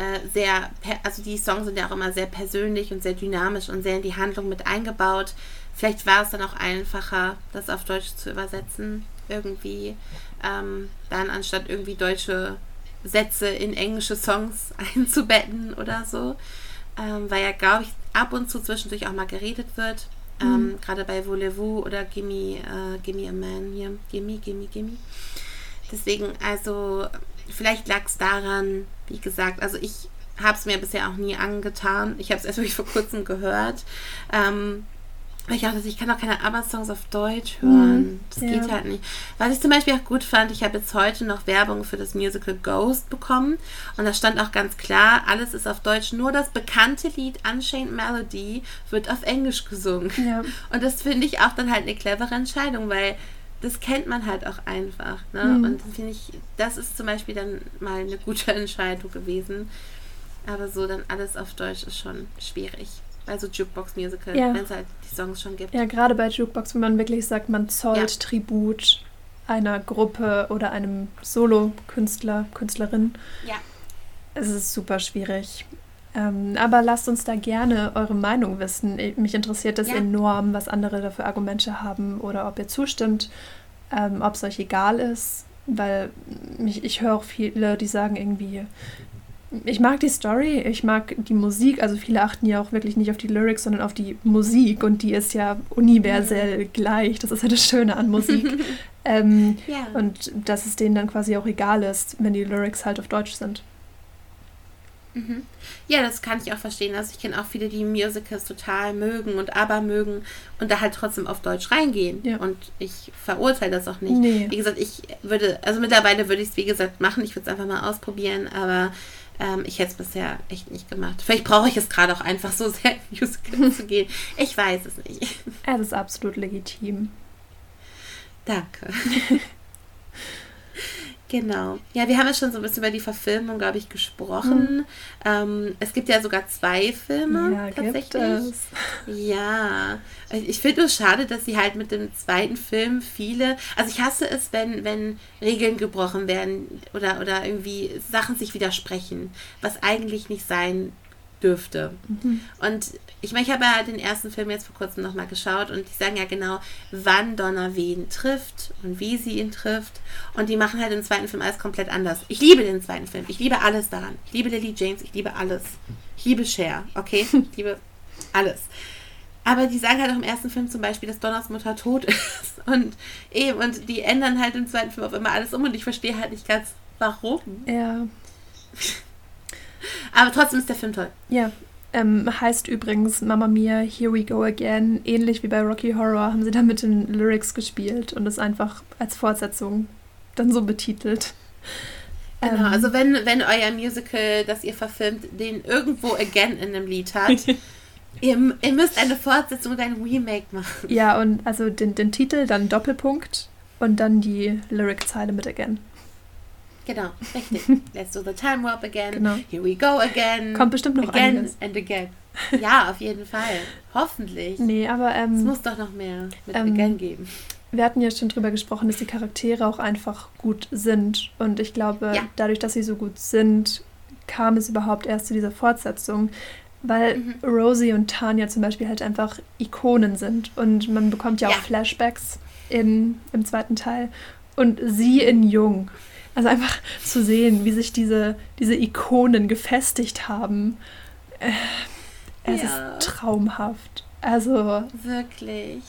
äh, sehr, also die Songs sind ja auch immer sehr persönlich und sehr dynamisch und sehr in die Handlung mit eingebaut. Vielleicht war es dann auch einfacher, das auf Deutsch zu übersetzen irgendwie ähm, dann anstatt irgendwie deutsche Sätze in englische Songs einzubetten oder so. Ähm, weil ja, glaube ich, ab und zu zwischendurch auch mal geredet wird. Ähm, mhm. Gerade bei Voulez-vous oder Gimme, äh, Gimme a Man hier. Gimme, Gimme, Gimme. Deswegen, also, vielleicht lag es daran, wie gesagt, also ich habe es mir bisher auch nie angetan. Ich habe es erst wirklich vor kurzem gehört. Ähm, ich dachte, ich kann auch keine ABBA-Songs auf Deutsch hören. Mhm, das ja. geht halt nicht. Was ich zum Beispiel auch gut fand, ich habe jetzt heute noch Werbung für das Musical Ghost bekommen. Und da stand auch ganz klar, alles ist auf Deutsch. Nur das bekannte Lied Unchained Melody wird auf Englisch gesungen. Ja. Und das finde ich auch dann halt eine clevere Entscheidung, weil das kennt man halt auch einfach. Ne? Mhm. Und finde ich, das ist zum Beispiel dann mal eine gute Entscheidung gewesen. Aber so dann alles auf Deutsch ist schon schwierig. Also Jukebox-Musical, ja. wenn es halt die Songs schon gibt. Ja, gerade bei Jukebox, wenn man wirklich sagt, man zollt ja. Tribut einer Gruppe oder einem Solo-Künstler, Künstlerin. Ja. Es ist super schwierig. Ähm, aber lasst uns da gerne eure Meinung wissen. Mich interessiert das ja. enorm, was andere dafür Argumente haben oder ob ihr zustimmt, ähm, ob es euch egal ist. Weil ich, ich höre auch viele, die sagen irgendwie, ich mag die Story, ich mag die Musik. Also viele achten ja auch wirklich nicht auf die Lyrics, sondern auf die Musik. Und die ist ja universell mhm. gleich. Das ist ja das Schöne an Musik. ähm, ja. Und dass es denen dann quasi auch egal ist, wenn die Lyrics halt auf Deutsch sind. Mhm. Ja, das kann ich auch verstehen. Also ich kenne auch viele, die Musicals total mögen und aber mögen und da halt trotzdem auf Deutsch reingehen. Ja. Und ich verurteile das auch nicht. Nee. Wie gesagt, ich würde, also mittlerweile würde ich es wie gesagt machen. Ich würde es einfach mal ausprobieren, aber ähm, ich hätte es bisher echt nicht gemacht. Vielleicht brauche ich es gerade auch einfach so sehr, Musical zu gehen. Ich weiß es nicht. Es ist absolut legitim. Danke. Genau. Ja, wir haben ja schon so ein bisschen über die Verfilmung, glaube ich, gesprochen. Mhm. Ähm, es gibt ja sogar zwei Filme ja, tatsächlich. Ja. Ich finde es schade, dass sie halt mit dem zweiten Film viele. Also ich hasse es, wenn, wenn Regeln gebrochen werden oder, oder irgendwie Sachen sich widersprechen, was eigentlich nicht sein dürfte. Mhm. Und ich meine, ich habe ja den ersten Film jetzt vor kurzem nochmal geschaut und die sagen ja genau, wann Donner wen trifft und wie sie ihn trifft. Und die machen halt den zweiten Film alles komplett anders. Ich liebe den zweiten Film. Ich liebe alles daran. Ich liebe Lily James. Ich liebe alles. Ich liebe Cher. Okay? Ich liebe alles. Aber die sagen halt auch im ersten Film zum Beispiel, dass Donners Mutter tot ist. Und eben, und die ändern halt im zweiten Film auf immer alles um und ich verstehe halt nicht ganz, warum. Ja. Aber trotzdem ist der Film toll. Ja. Ähm, heißt übrigens Mama Mia, Here We Go Again. Ähnlich wie bei Rocky Horror haben sie da mit den Lyrics gespielt und es einfach als Fortsetzung dann so betitelt. Genau, ähm, also wenn, wenn euer Musical, das ihr verfilmt, den irgendwo again in einem Lied hat, ihr, ihr müsst eine Fortsetzung oder ein Remake machen. Ja, und also den, den Titel, dann Doppelpunkt und dann die Lyric-Zeile mit again. Genau, richtig. Let's do the time warp again. Genau. Here we go again. Kommt bestimmt noch again einiges. and again. Ja, auf jeden Fall. Hoffentlich. Nee, aber ähm, es muss doch noch mehr mit ähm, again geben wir hatten ja schon drüber gesprochen, dass die Charaktere auch einfach gut sind. Und ich glaube, ja. dadurch, dass sie so gut sind, kam es überhaupt erst zu dieser Fortsetzung. Weil mhm. Rosie und Tanya zum Beispiel halt einfach Ikonen sind. Und man bekommt ja, ja. auch Flashbacks in, im zweiten Teil. Und sie in Jung. Also einfach zu sehen, wie sich diese, diese Ikonen gefestigt haben. Äh, es ja. ist traumhaft. Also. Wirklich.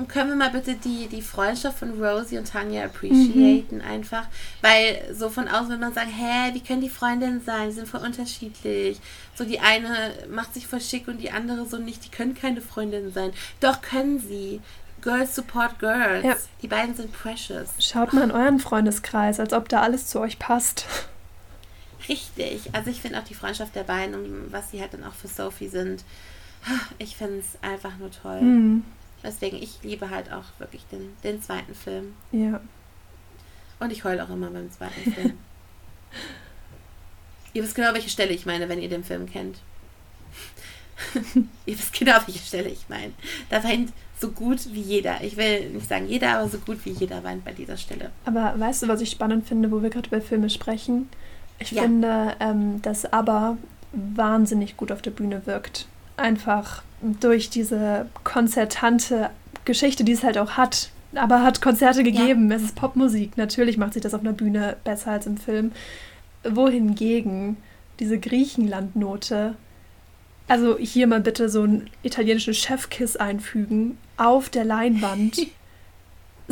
Und können wir mal bitte die, die Freundschaft von Rosie und Tanja appreciaten mhm. einfach? Weil so von außen will man sagen, hä, wie können die Freundinnen sein? Die sind voll unterschiedlich. So die eine macht sich voll schick und die andere so nicht. Die können keine Freundinnen sein. Doch können sie. Girls support girls. Ja. Die beiden sind precious. Schaut mal in euren Freundeskreis, als ob da alles zu euch passt. Richtig. Also ich finde auch die Freundschaft der beiden und was sie halt dann auch für Sophie sind. Ich finde es einfach nur toll. Mhm. Deswegen, ich liebe halt auch wirklich den, den zweiten Film. Ja. Und ich heule auch immer beim zweiten Film. ihr wisst genau, welche Stelle ich meine, wenn ihr den Film kennt. ihr wisst genau, welche Stelle ich meine. Da weint so gut wie jeder. Ich will nicht sagen jeder, aber so gut wie jeder weint bei dieser Stelle. Aber weißt du, was ich spannend finde, wo wir gerade über Filme sprechen? Ich ja. finde, ähm, dass ABBA wahnsinnig gut auf der Bühne wirkt. Einfach durch diese konzertante Geschichte, die es halt auch hat. Aber hat Konzerte gegeben. Ja. Es ist Popmusik. Natürlich macht sich das auf einer Bühne besser als im Film. Wohingegen diese Griechenland-Note, also hier mal bitte so einen italienischen Chefkiss einfügen, auf der Leinwand.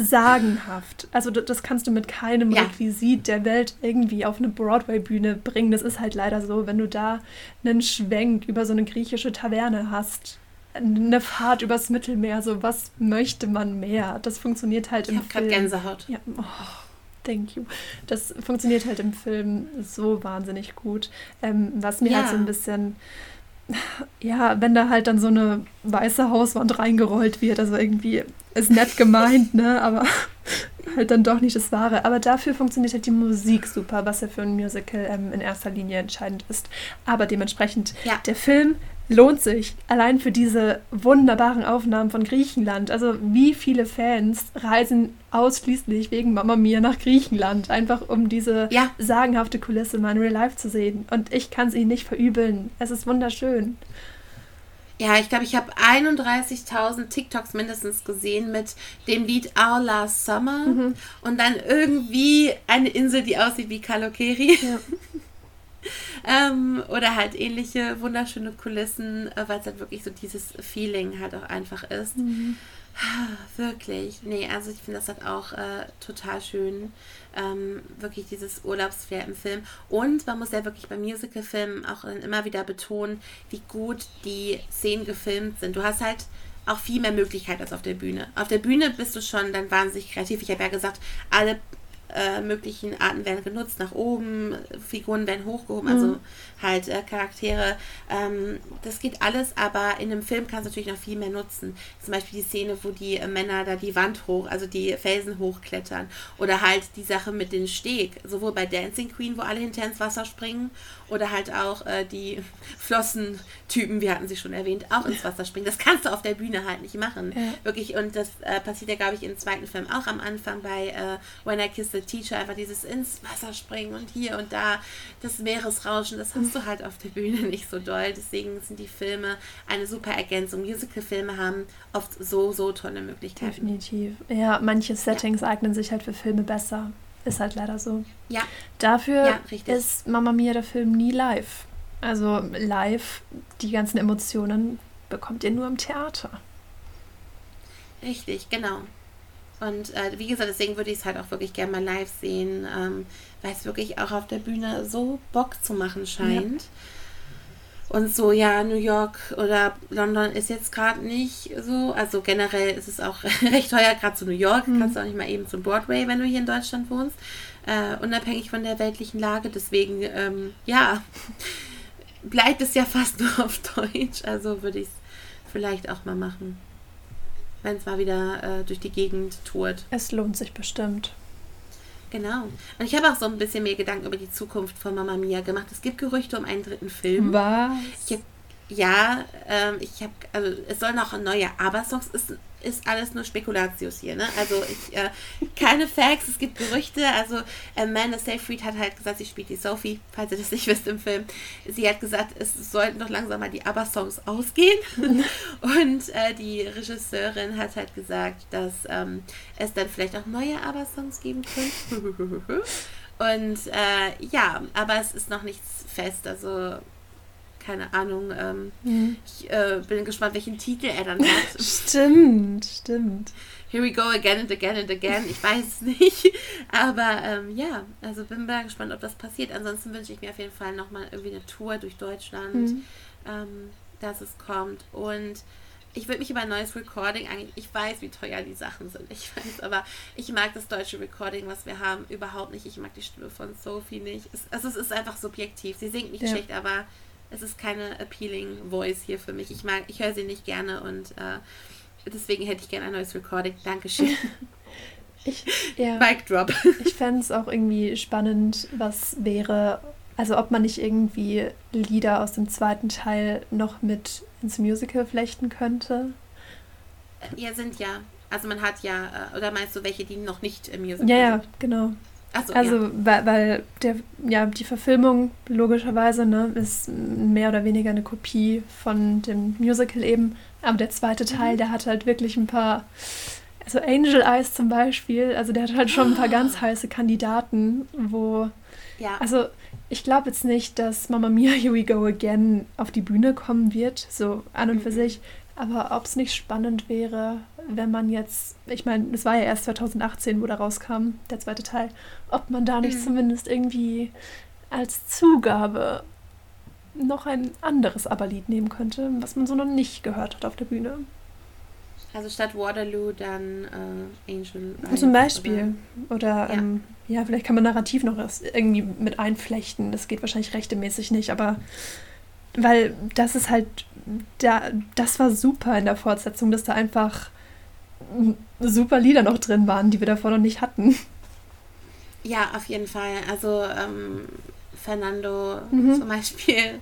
sagenhaft. Also das kannst du mit keinem ja. Requisit der Welt irgendwie auf eine Broadway-Bühne bringen. Das ist halt leider so, wenn du da einen Schwenk über so eine griechische Taverne hast. Eine Fahrt übers Mittelmeer, so was möchte man mehr? Das funktioniert halt ich im Film. Ich habe Gänsehaut. Ja, oh, thank you. Das funktioniert halt im Film so wahnsinnig gut. Ähm, was mir ja. halt so ein bisschen ja, wenn da halt dann so eine weiße Hauswand reingerollt wird, also irgendwie ist nett gemeint, ne, aber halt dann doch nicht das Wahre. Aber dafür funktioniert halt die Musik super, was ja für ein Musical ähm, in erster Linie entscheidend ist. Aber dementsprechend, ja. der Film lohnt sich. Allein für diese wunderbaren Aufnahmen von Griechenland. Also wie viele Fans reisen ausschließlich wegen Mama Mia nach Griechenland, einfach um diese ja. sagenhafte Kulisse mal in Real Life zu sehen. Und ich kann ihnen nicht verübeln. Es ist wunderschön. Ja, ich glaube, ich habe 31.000 TikToks mindestens gesehen mit dem Lied Our Last Summer mhm. und dann irgendwie eine Insel, die aussieht wie Kalokeri. Ja. ähm, oder halt ähnliche wunderschöne Kulissen, äh, weil es halt wirklich so dieses Feeling halt auch einfach ist. Mhm. Wirklich. Nee, also ich finde das halt auch äh, total schön. Ähm, wirklich dieses Urlaubsflair im Film. Und man muss ja wirklich bei Musicalfilmen auch immer wieder betonen, wie gut die Szenen gefilmt sind. Du hast halt auch viel mehr Möglichkeit als auf der Bühne. Auf der Bühne bist du schon dann wahnsinnig kreativ. Ich habe ja gesagt, alle äh, möglichen Arten werden genutzt, nach oben, Figuren werden hochgehoben, also mhm. also halt äh, Charaktere. Ähm, das geht alles, aber in einem Film kannst du natürlich noch viel mehr nutzen. Zum Beispiel die Szene, wo die äh, Männer da die Wand hoch, also die Felsen hochklettern. Oder halt die Sache mit dem Steg, sowohl bei Dancing Queen, wo alle hinter ins Wasser springen, oder halt auch äh, die Flossentypen, wir hatten sie schon erwähnt, auch ins Wasser springen. Das kannst du auf der Bühne halt nicht machen. Ja. Wirklich, und das äh, passiert ja, glaube ich, im zweiten Film auch am Anfang bei äh, When I Kiss the Teacher, einfach dieses ins Wasser springen und hier und da, das Meeresrauschen, das hast du halt auf der Bühne nicht so doll. Deswegen sind die Filme eine super Ergänzung. Musical-Filme haben oft so, so tolle Möglichkeiten. Definitiv. Ja, manche Settings ja. eignen sich halt für Filme besser. Ist halt leider so. Ja. Dafür ja, ist Mama Mia der Film nie live. Also live, die ganzen Emotionen bekommt ihr nur im Theater. Richtig, genau. Und äh, wie gesagt, deswegen würde ich es halt auch wirklich gerne mal live sehen, ähm, weil es wirklich auch auf der Bühne so Bock zu machen scheint. Und so, ja, New York oder London ist jetzt gerade nicht so. Also generell ist es auch recht teuer, gerade zu New York. Mhm. Kannst du auch nicht mal eben zum Broadway, wenn du hier in Deutschland wohnst. Äh, unabhängig von der weltlichen Lage. Deswegen, ähm, ja, bleibt es ja fast nur auf Deutsch. Also würde ich es vielleicht auch mal machen. Wenn es mal wieder äh, durch die Gegend tourt. Es lohnt sich bestimmt. Genau. Und ich habe auch so ein bisschen mehr Gedanken über die Zukunft von Mama Mia gemacht. Es gibt Gerüchte um einen dritten Film. Was? Ich hab, ja, ähm, ich habe, also es soll noch ein neuer Aber-Songs. Ist, ist alles nur Spekulatius hier, ne? Also ich, äh, keine Facts, es gibt Gerüchte. Also Amanda Seyfried hat halt gesagt, sie spielt die Sophie, falls ihr das nicht wisst im Film. Sie hat gesagt, es sollten doch langsam mal die ABBA-Songs ausgehen. Und äh, die Regisseurin hat halt gesagt, dass ähm, es dann vielleicht auch neue ABBA-Songs geben könnte. Und äh, ja, aber es ist noch nichts fest. Also keine Ahnung. Ähm, mhm. Ich äh, bin gespannt, welchen Titel er dann hat. stimmt, stimmt. Here we go again and again and again. Ich weiß es nicht. Aber ähm, ja, also bin mal gespannt, ob das passiert. Ansonsten wünsche ich mir auf jeden Fall nochmal irgendwie eine Tour durch Deutschland, mhm. ähm, dass es kommt. Und ich würde mich über ein neues Recording eigentlich, ich weiß, wie teuer die Sachen sind, ich weiß, aber ich mag das deutsche Recording, was wir haben, überhaupt nicht. Ich mag die Stimme von Sophie nicht. Es, also es ist einfach subjektiv. Sie singt nicht ja. schlecht, aber es ist keine appealing Voice hier für mich. Ich mag, ich höre sie nicht gerne und äh, deswegen hätte ich gerne ein neues Recording. Dankeschön. ich, ja, Mic Drop. ich fände es auch irgendwie spannend, was wäre, also ob man nicht irgendwie Lieder aus dem zweiten Teil noch mit ins Musical flechten könnte. Ja, sind ja. Also man hat ja, äh, oder meinst du welche, die noch nicht im Musical ja, sind? Ja, genau. So, also, ja. weil, weil der, ja, die Verfilmung logischerweise ne, ist mehr oder weniger eine Kopie von dem Musical eben. Aber der zweite mhm. Teil, mhm. der hat halt wirklich ein paar, also Angel Eyes zum Beispiel, also der hat halt schon ein paar ganz heiße Kandidaten, wo, ja. also ich glaube jetzt nicht, dass Mama Mia Here We Go Again auf die Bühne kommen wird, so an und für mhm. sich. Aber ob es nicht spannend wäre, wenn man jetzt, ich meine, es war ja erst 2018, wo da rauskam, der zweite Teil, ob man da nicht mhm. zumindest irgendwie als Zugabe noch ein anderes ABBA-Lied nehmen könnte, was man so noch nicht gehört hat auf der Bühne. Also statt Waterloo dann äh, Angel. Eyes, Zum Beispiel. Oder, oder ja. Ähm, ja. vielleicht kann man narrativ noch irgendwie mit einflechten. Das geht wahrscheinlich rechtemäßig nicht, aber weil das ist halt, da, das war super in der Fortsetzung, dass da einfach super Lieder noch drin waren, die wir davor noch nicht hatten. Ja, auf jeden Fall. Also ähm, Fernando mhm. zum Beispiel,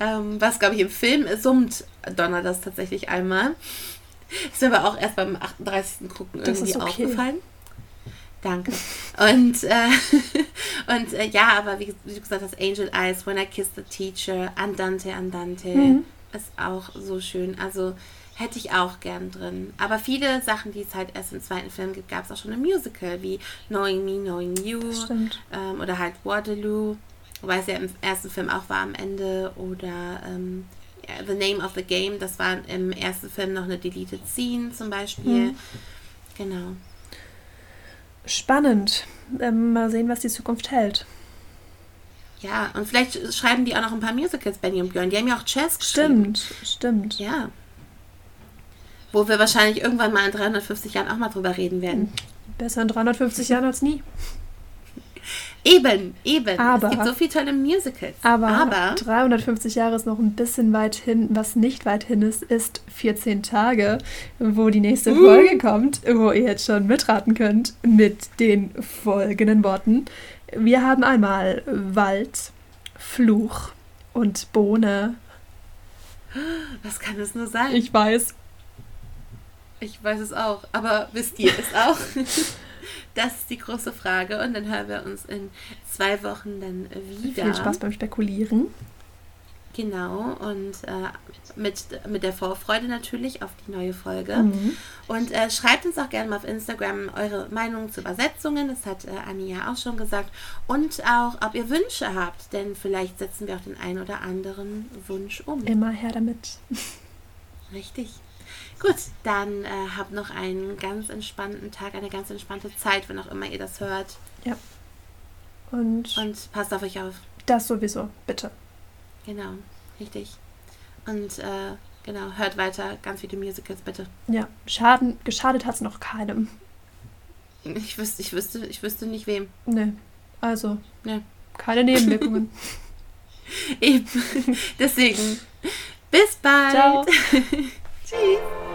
ähm, was glaube ich im Film summt Donner das tatsächlich einmal. Ist mir aber auch erst beim 38. Gucken das irgendwie okay. aufgefallen. Danke. Und, äh, und äh, ja, aber wie, wie, du gesagt hast, Angel Eyes, When I Kiss the Teacher, Andante, Andante, mhm. Ist auch so schön. Also hätte ich auch gern drin. Aber viele Sachen, die es halt erst im zweiten Film gibt, gab es auch schon im Musical, wie Knowing Me, Knowing You ähm, oder halt Waterloo, wobei es ja im ersten Film auch war am Ende oder ähm, The Name of the Game, das war im ersten Film noch eine Deleted Scene zum Beispiel. Mhm. Genau. Spannend. Ähm, mal sehen, was die Zukunft hält. Ja, und vielleicht schreiben die auch noch ein paar Musicals, Benny und Björn. Die haben ja auch Jazz geschrieben. Stimmt, stimmt. Ja. Wo wir wahrscheinlich irgendwann mal in 350 Jahren auch mal drüber reden werden. Besser in 350 Jahren als nie. Eben, eben. Aber, es gibt so viele tolle Musicals. Aber, aber 350 Jahre ist noch ein bisschen weit hin. Was nicht weit hin ist, ist 14 Tage, wo die nächste uh. Folge kommt, wo ihr jetzt schon mitraten könnt mit den folgenden Worten. Wir haben einmal Wald, Fluch und Bohne. Was kann es nur sein? Ich weiß. Ich weiß es auch. Aber wisst ihr es auch? Das ist die große Frage. Und dann hören wir uns in zwei Wochen dann wieder. Viel Spaß beim Spekulieren. Genau, und äh, mit, mit der Vorfreude natürlich auf die neue Folge. Mhm. Und äh, schreibt uns auch gerne mal auf Instagram eure Meinungen zu Übersetzungen, das hat äh, Anni ja auch schon gesagt. Und auch, ob ihr Wünsche habt, denn vielleicht setzen wir auch den einen oder anderen Wunsch um. Immer her damit. Richtig. Gut, dann äh, habt noch einen ganz entspannten Tag, eine ganz entspannte Zeit, wenn auch immer ihr das hört. Ja. Und, Und passt auf euch auf. Das sowieso, bitte. Genau, richtig. Und äh, genau, hört weiter ganz viele Musicals, bitte. Ja, Schaden, geschadet hat es noch keinem. Ich wüsste, ich wüsste, ich wüsste nicht wem. Nee, also Nee. keine Nebenwirkungen. Eben. Deswegen. Bis bald. Ciao. Tschüss.